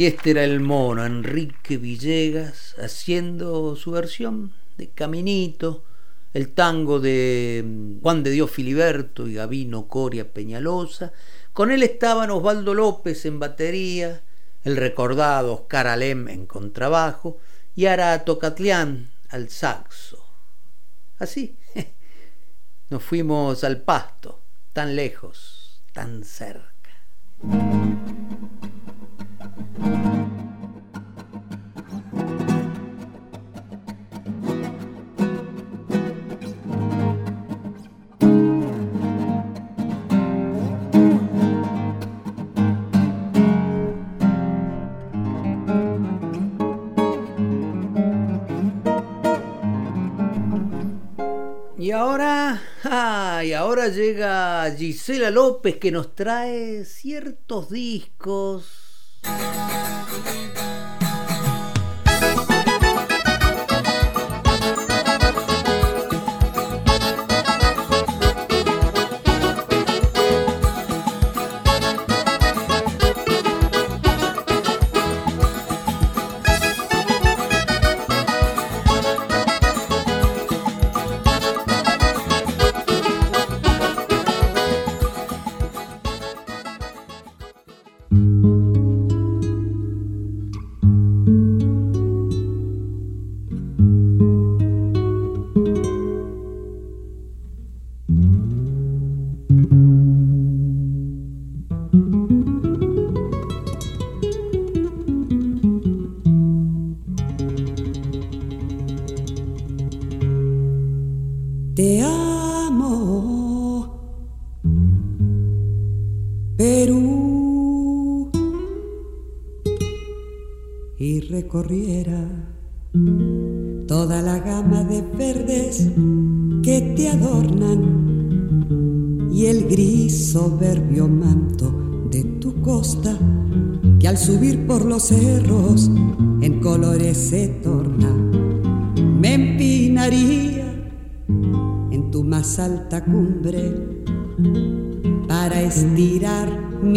Y este era el mono, Enrique Villegas, haciendo su versión de Caminito, el tango de mm, Juan de Dios Filiberto y Gavino Coria Peñalosa. Con él estaban Osvaldo López en batería, el recordado Oscar Alem en contrabajo y Ara Tocatlián al saxo. Así, nos fuimos al pasto, tan lejos, tan cerca. Ahora llega Gisela López que nos trae ciertos discos.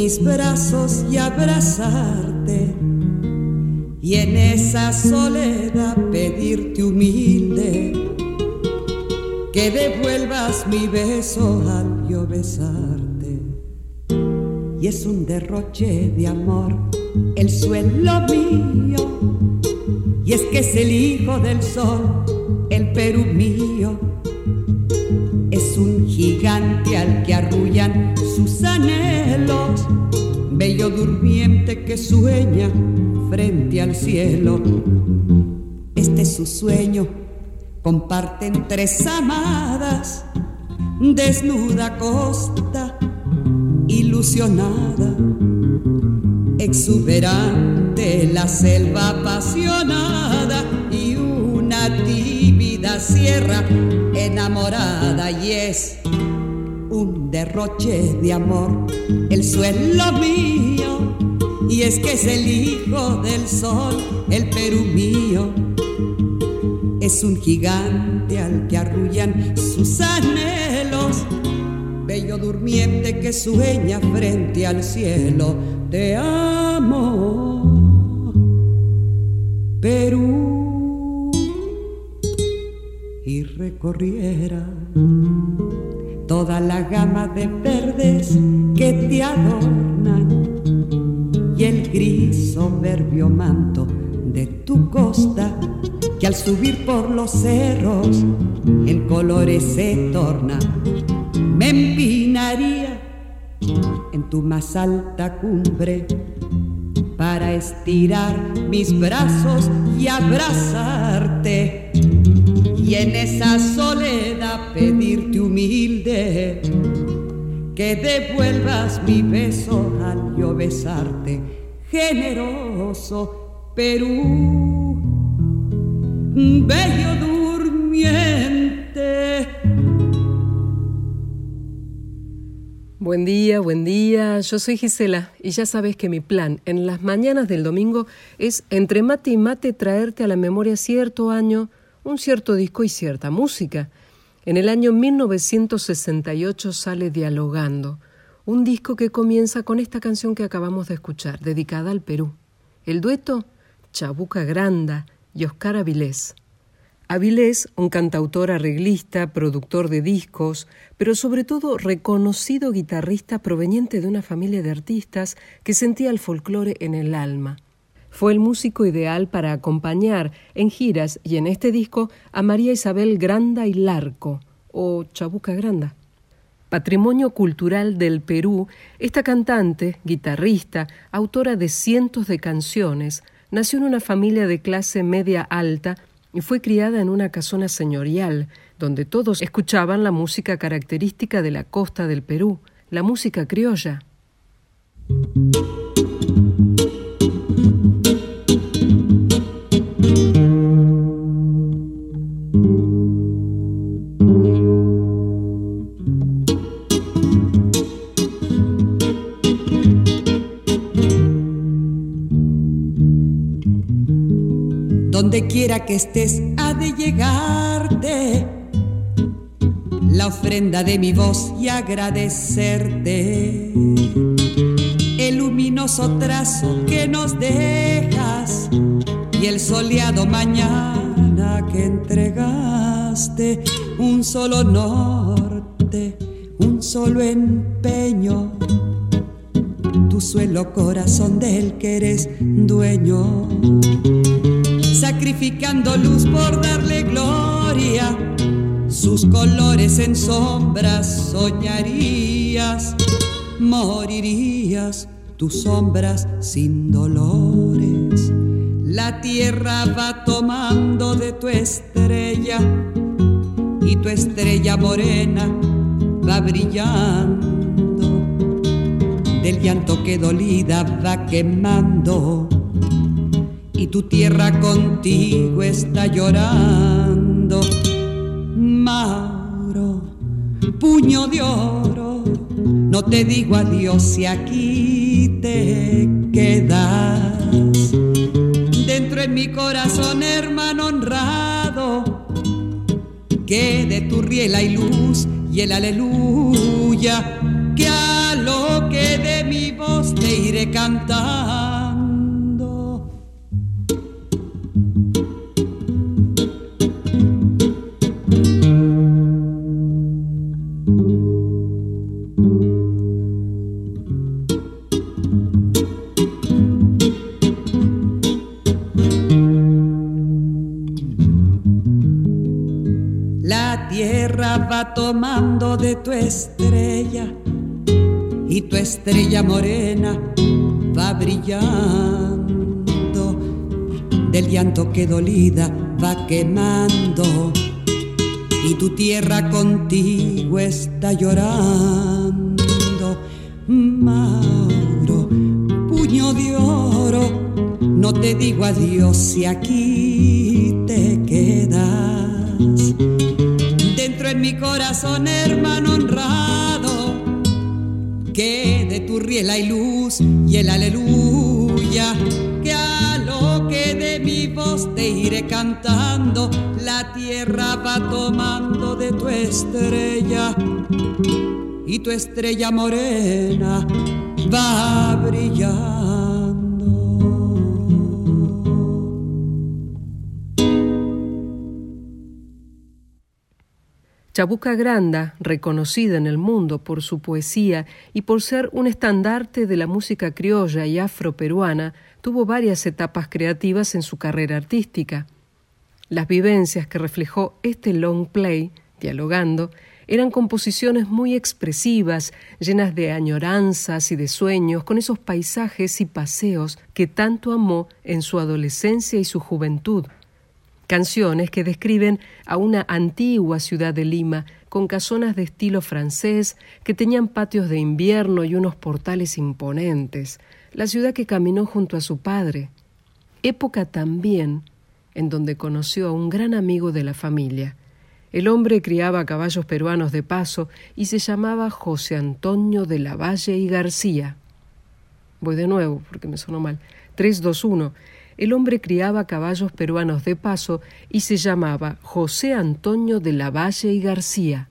Mis brazos y abrazarte. Y en esa soledad pedirte humilde que devuelvas mi beso al yo besarte. Y es un derroche de amor el suelo mío. Y es que es el hijo del sol el Perú mío cielo. Este es su sueño, comparten tres amadas, desnuda costa, ilusionada, exuberante la selva apasionada y una tímida sierra enamorada y es un derroche de amor el suelo mío y es que es el hijo del sol el Perú mío. Es un gigante al que arrullan sus anhelos bello durmiente que sueña frente al cielo. Te amo Perú. Y recorriera toda la gama de verdes que te el gris soberbio manto de tu costa que al subir por los cerros en colores se torna. Me empinaría en tu más alta cumbre para estirar mis brazos y abrazarte y en esa soledad pedirte humilde que devuelvas mi beso al yo besarte generoso Perú bello durmiente Buen día, buen día. Yo soy Gisela y ya sabes que mi plan en las mañanas del domingo es entre mate y mate traerte a la memoria cierto año, un cierto disco y cierta música. En el año 1968 sale Dialogando, un disco que comienza con esta canción que acabamos de escuchar, dedicada al Perú. El dueto, Chabuca Granda y Oscar Avilés. Avilés, un cantautor arreglista, productor de discos, pero sobre todo reconocido guitarrista proveniente de una familia de artistas que sentía el folclore en el alma. Fue el músico ideal para acompañar en giras y en este disco a María Isabel Granda y Larco, o Chabuca Granda. Patrimonio cultural del Perú, esta cantante, guitarrista, autora de cientos de canciones, nació en una familia de clase media alta y fue criada en una casona señorial, donde todos escuchaban la música característica de la costa del Perú, la música criolla. Quiera que estés ha de llegarte la ofrenda de mi voz y agradecerte el luminoso trazo que nos dejas y el soleado mañana que entregaste. Un solo norte, un solo empeño tu suelo corazón del que eres dueño luz por darle gloria. Sus colores en sombras soñarías, morirías tus sombras sin dolores. La tierra va tomando de tu estrella y tu estrella morena va brillando. Del llanto que dolida va quemando y tu tierra contigo está llorando. Mauro, puño de oro, no te digo adiós si aquí te quedas. Dentro en mi corazón, hermano honrado, que de tu riel hay luz y el aleluya, que a lo que de mi voz te iré cantando tomando de tu estrella. Y tu estrella morena va brillando. Del llanto que dolida va quemando. Y tu tierra contigo está llorando. Mauro puño de oro no te digo adiós si aquí te quedas corazón, hermano honrado, que de tu riel hay luz y el aleluya, que a lo que de mi voz te iré cantando, la tierra va tomando de tu estrella y tu estrella morena va a brillar. Chabuca Granda, reconocida en el mundo por su poesía y por ser un estandarte de la música criolla y afroperuana, tuvo varias etapas creativas en su carrera artística. Las vivencias que reflejó este long play, dialogando, eran composiciones muy expresivas, llenas de añoranzas y de sueños, con esos paisajes y paseos que tanto amó en su adolescencia y su juventud canciones que describen a una antigua ciudad de Lima con casonas de estilo francés que tenían patios de invierno y unos portales imponentes, la ciudad que caminó junto a su padre, época también en donde conoció a un gran amigo de la familia. El hombre criaba caballos peruanos de paso y se llamaba José Antonio de la Valle y García. Voy de nuevo porque me sonó mal. 321 el hombre criaba caballos peruanos de paso y se llamaba José Antonio de la Valle y García.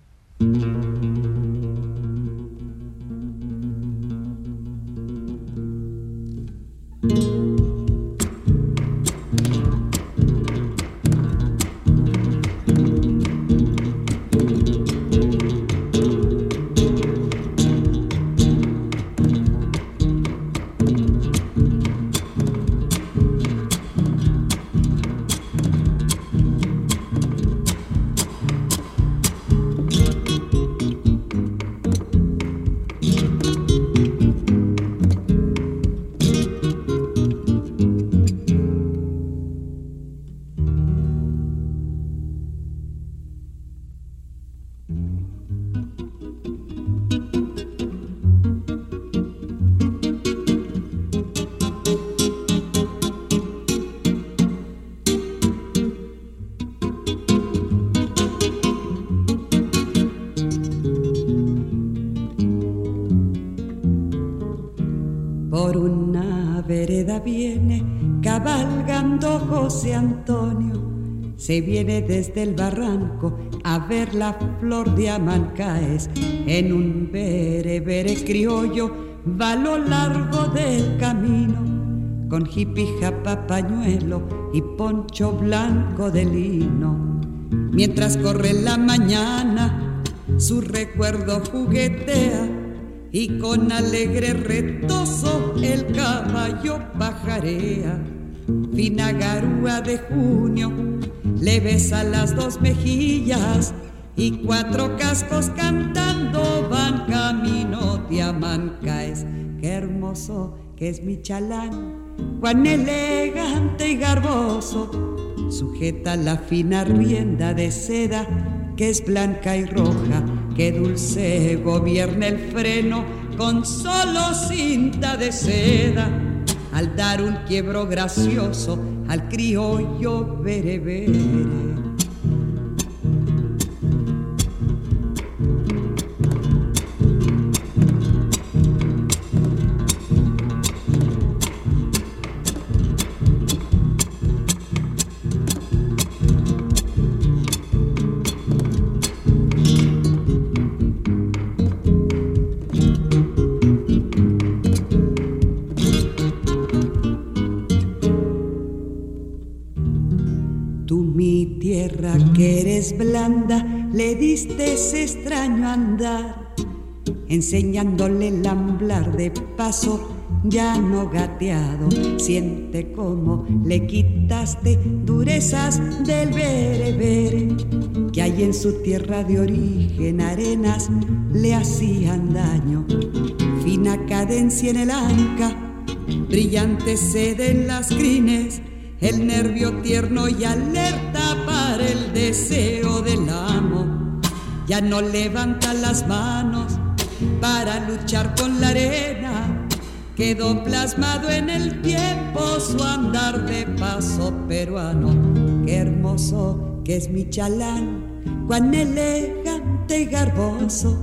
José Antonio. Se viene desde el barranco a ver la flor de Amancaes. En un bere bere criollo va a lo largo del camino. Con jipija papañuelo y poncho blanco de lino. Mientras corre la mañana, su recuerdo juguetea y con alegre retoso el caballo pajarea. Fina garúa de junio le besa las dos mejillas y cuatro cascos cantando van camino de Amancaes. Qué hermoso que es mi chalán, cuán elegante y garboso, sujeta la fina rienda de seda que es blanca y roja, que dulce gobierna el freno con solo cinta de seda. Al dar un quiebro gracioso al criollo berebere. Le diste ese extraño andar, enseñándole el amblar de paso ya no gateado. Siente como le quitaste durezas del berebere, que hay en su tierra de origen arenas le hacían daño. Fina cadencia en el anca, brillante sede en las crines el nervio tierno y alerta para el deseo del amo. Ya no levanta las manos para luchar con la arena. Quedó plasmado en el tiempo su andar de paso peruano. Qué hermoso que es mi chalán, cuán elegante y garboso.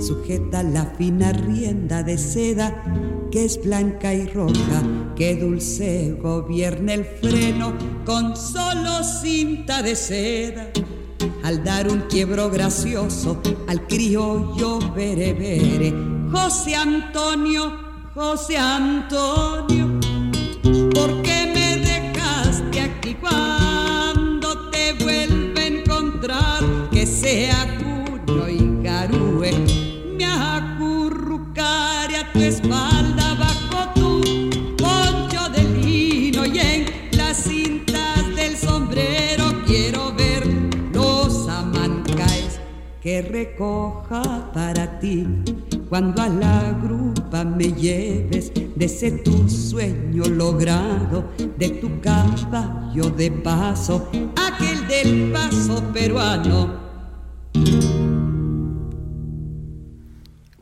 Sujeta la fina rienda de seda que es blanca y roja, que dulce gobierna el freno con solo cinta de seda. Al dar un quiebro gracioso al criollo berebere, José Antonio, José Antonio, ¿por qué me dejaste aquí cuando te vuelve a encontrar que sea junio y garúe? Me acurrucaré a tu espalda que recoja para ti cuando a la grupa me lleves de ese tu sueño logrado, de tu caballo de paso, aquel del paso peruano.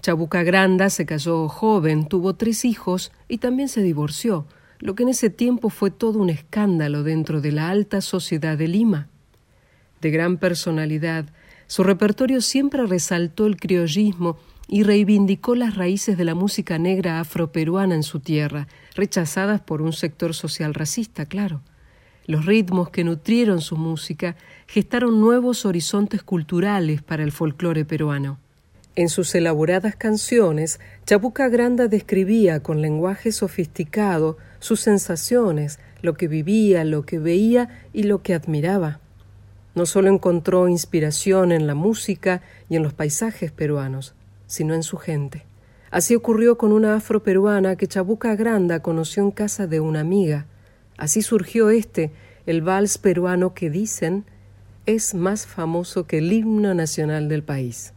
Chabuca Granda se casó joven, tuvo tres hijos y también se divorció, lo que en ese tiempo fue todo un escándalo dentro de la alta sociedad de Lima. De gran personalidad, su repertorio siempre resaltó el criollismo y reivindicó las raíces de la música negra afroperuana en su tierra, rechazadas por un sector social racista, claro. Los ritmos que nutrieron su música gestaron nuevos horizontes culturales para el folclore peruano. En sus elaboradas canciones, Chabuca Granda describía con lenguaje sofisticado sus sensaciones, lo que vivía, lo que veía y lo que admiraba. No solo encontró inspiración en la música y en los paisajes peruanos, sino en su gente. Así ocurrió con una afroperuana que Chabuca Granda conoció en casa de una amiga. Así surgió este, el vals peruano que dicen es más famoso que el himno nacional del país.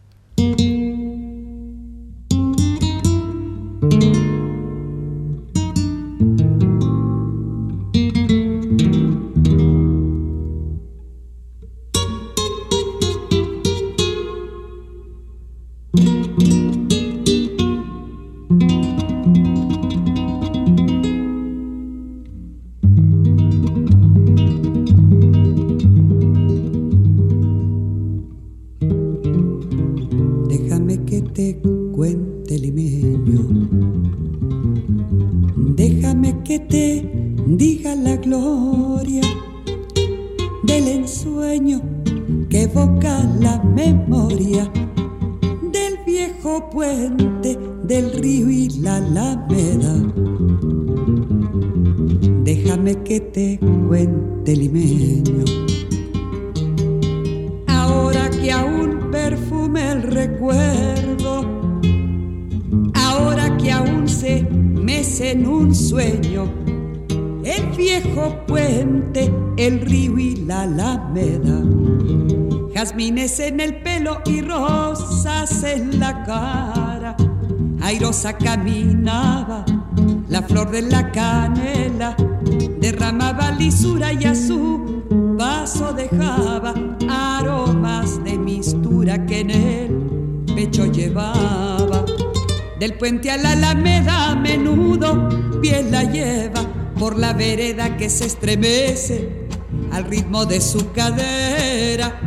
Al ritmo de su cadera.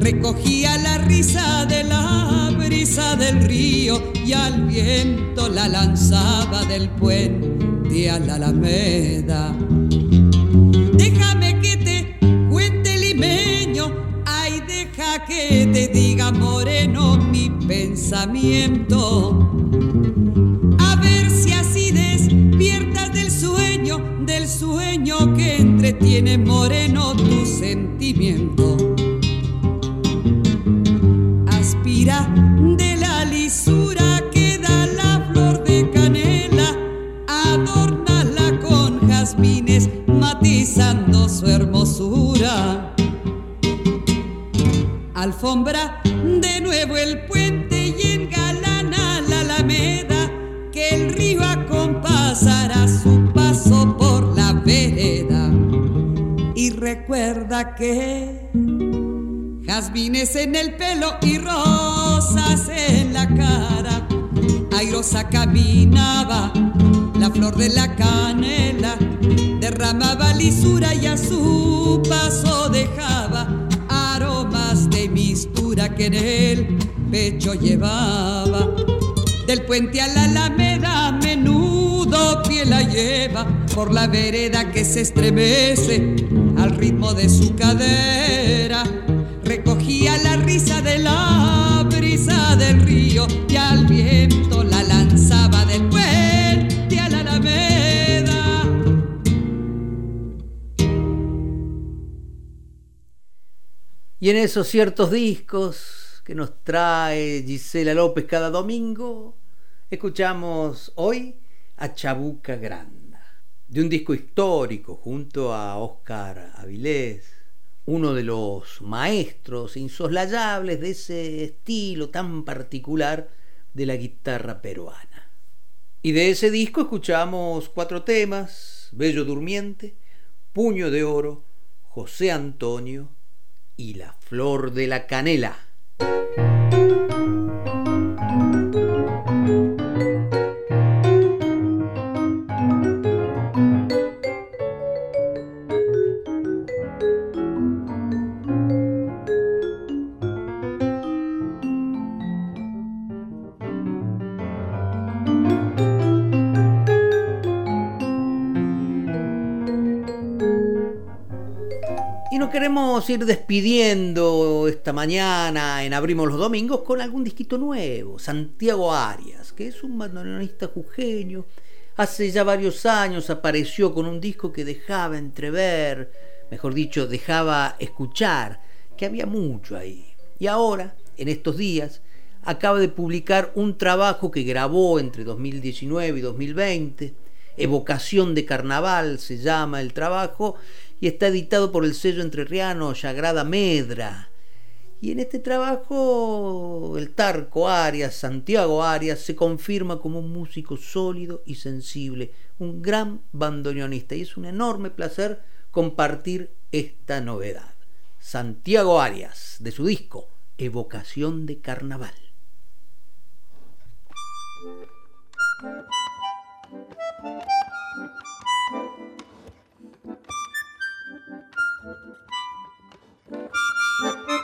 Recogía la risa de la brisa del río y al viento la lanzaba del puente a la alameda. Del puente a la alameda menudo pie la lleva por la vereda que se estremece al ritmo de su cadera. Recogía la risa de la brisa del río y al viento la lanzaba del puente a la alameda. Y en esos ciertos discos que nos trae Gisela López cada domingo, escuchamos hoy a Chabuca Grande de un disco histórico junto a Oscar Avilés, uno de los maestros insoslayables de ese estilo tan particular de la guitarra peruana. Y de ese disco escuchamos cuatro temas, Bello Durmiente, Puño de Oro, José Antonio y La Flor de la Canela. Ir despidiendo esta mañana en Abrimos los Domingos con algún disquito nuevo. Santiago Arias, que es un bandoneonista jujeño. Hace ya varios años apareció con un disco que dejaba entrever, mejor dicho, dejaba escuchar, que había mucho ahí. Y ahora, en estos días, acaba de publicar un trabajo que grabó entre 2019 y 2020. Evocación de Carnaval se llama el trabajo y está editado por el sello entrerriano Sagrada Medra. Y en este trabajo el Tarco Arias, Santiago Arias, se confirma como un músico sólido y sensible, un gran bandoneonista. Y es un enorme placer compartir esta novedad. Santiago Arias, de su disco Evocación de Carnaval. you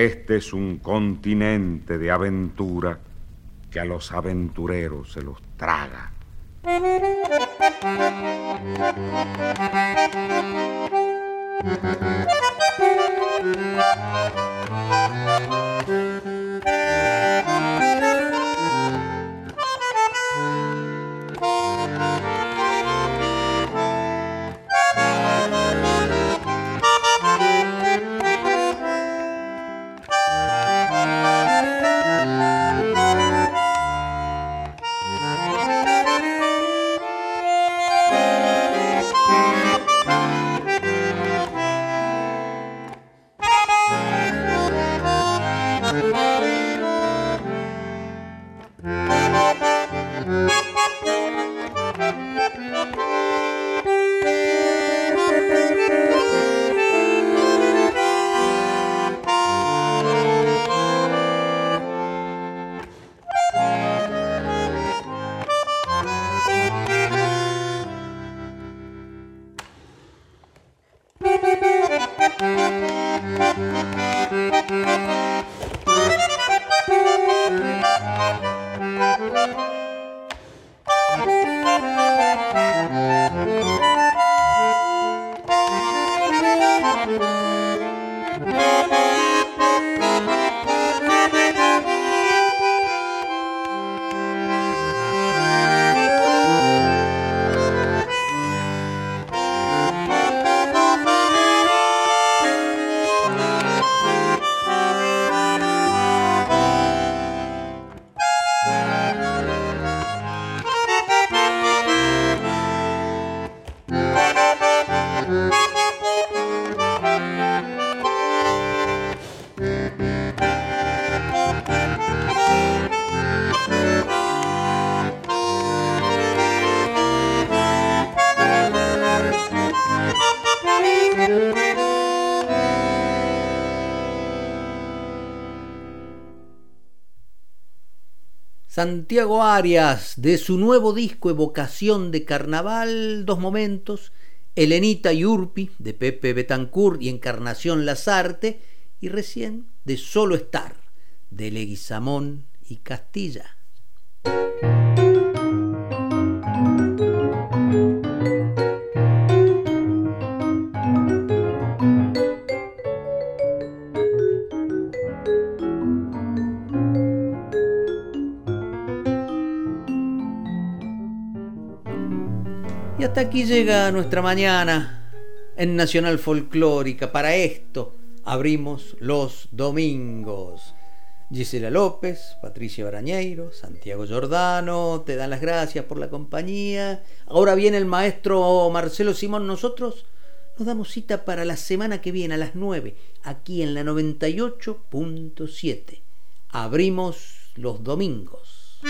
Este es un continente de aventura que a los aventureros se los traga. Santiago Arias, de su nuevo disco Evocación de Carnaval, dos momentos, Elenita y Urpi, de Pepe Betancourt y Encarnación Lazarte, y recién de Solo Estar, de Leguizamón y Castilla. Aquí llega nuestra mañana en Nacional Folclórica. Para esto abrimos los domingos. Gisela López, Patricia Barañeiro, Santiago Giordano, te dan las gracias por la compañía. Ahora viene el maestro Marcelo Simón. Nosotros nos damos cita para la semana que viene a las 9, aquí en la 98.7. Abrimos los domingos.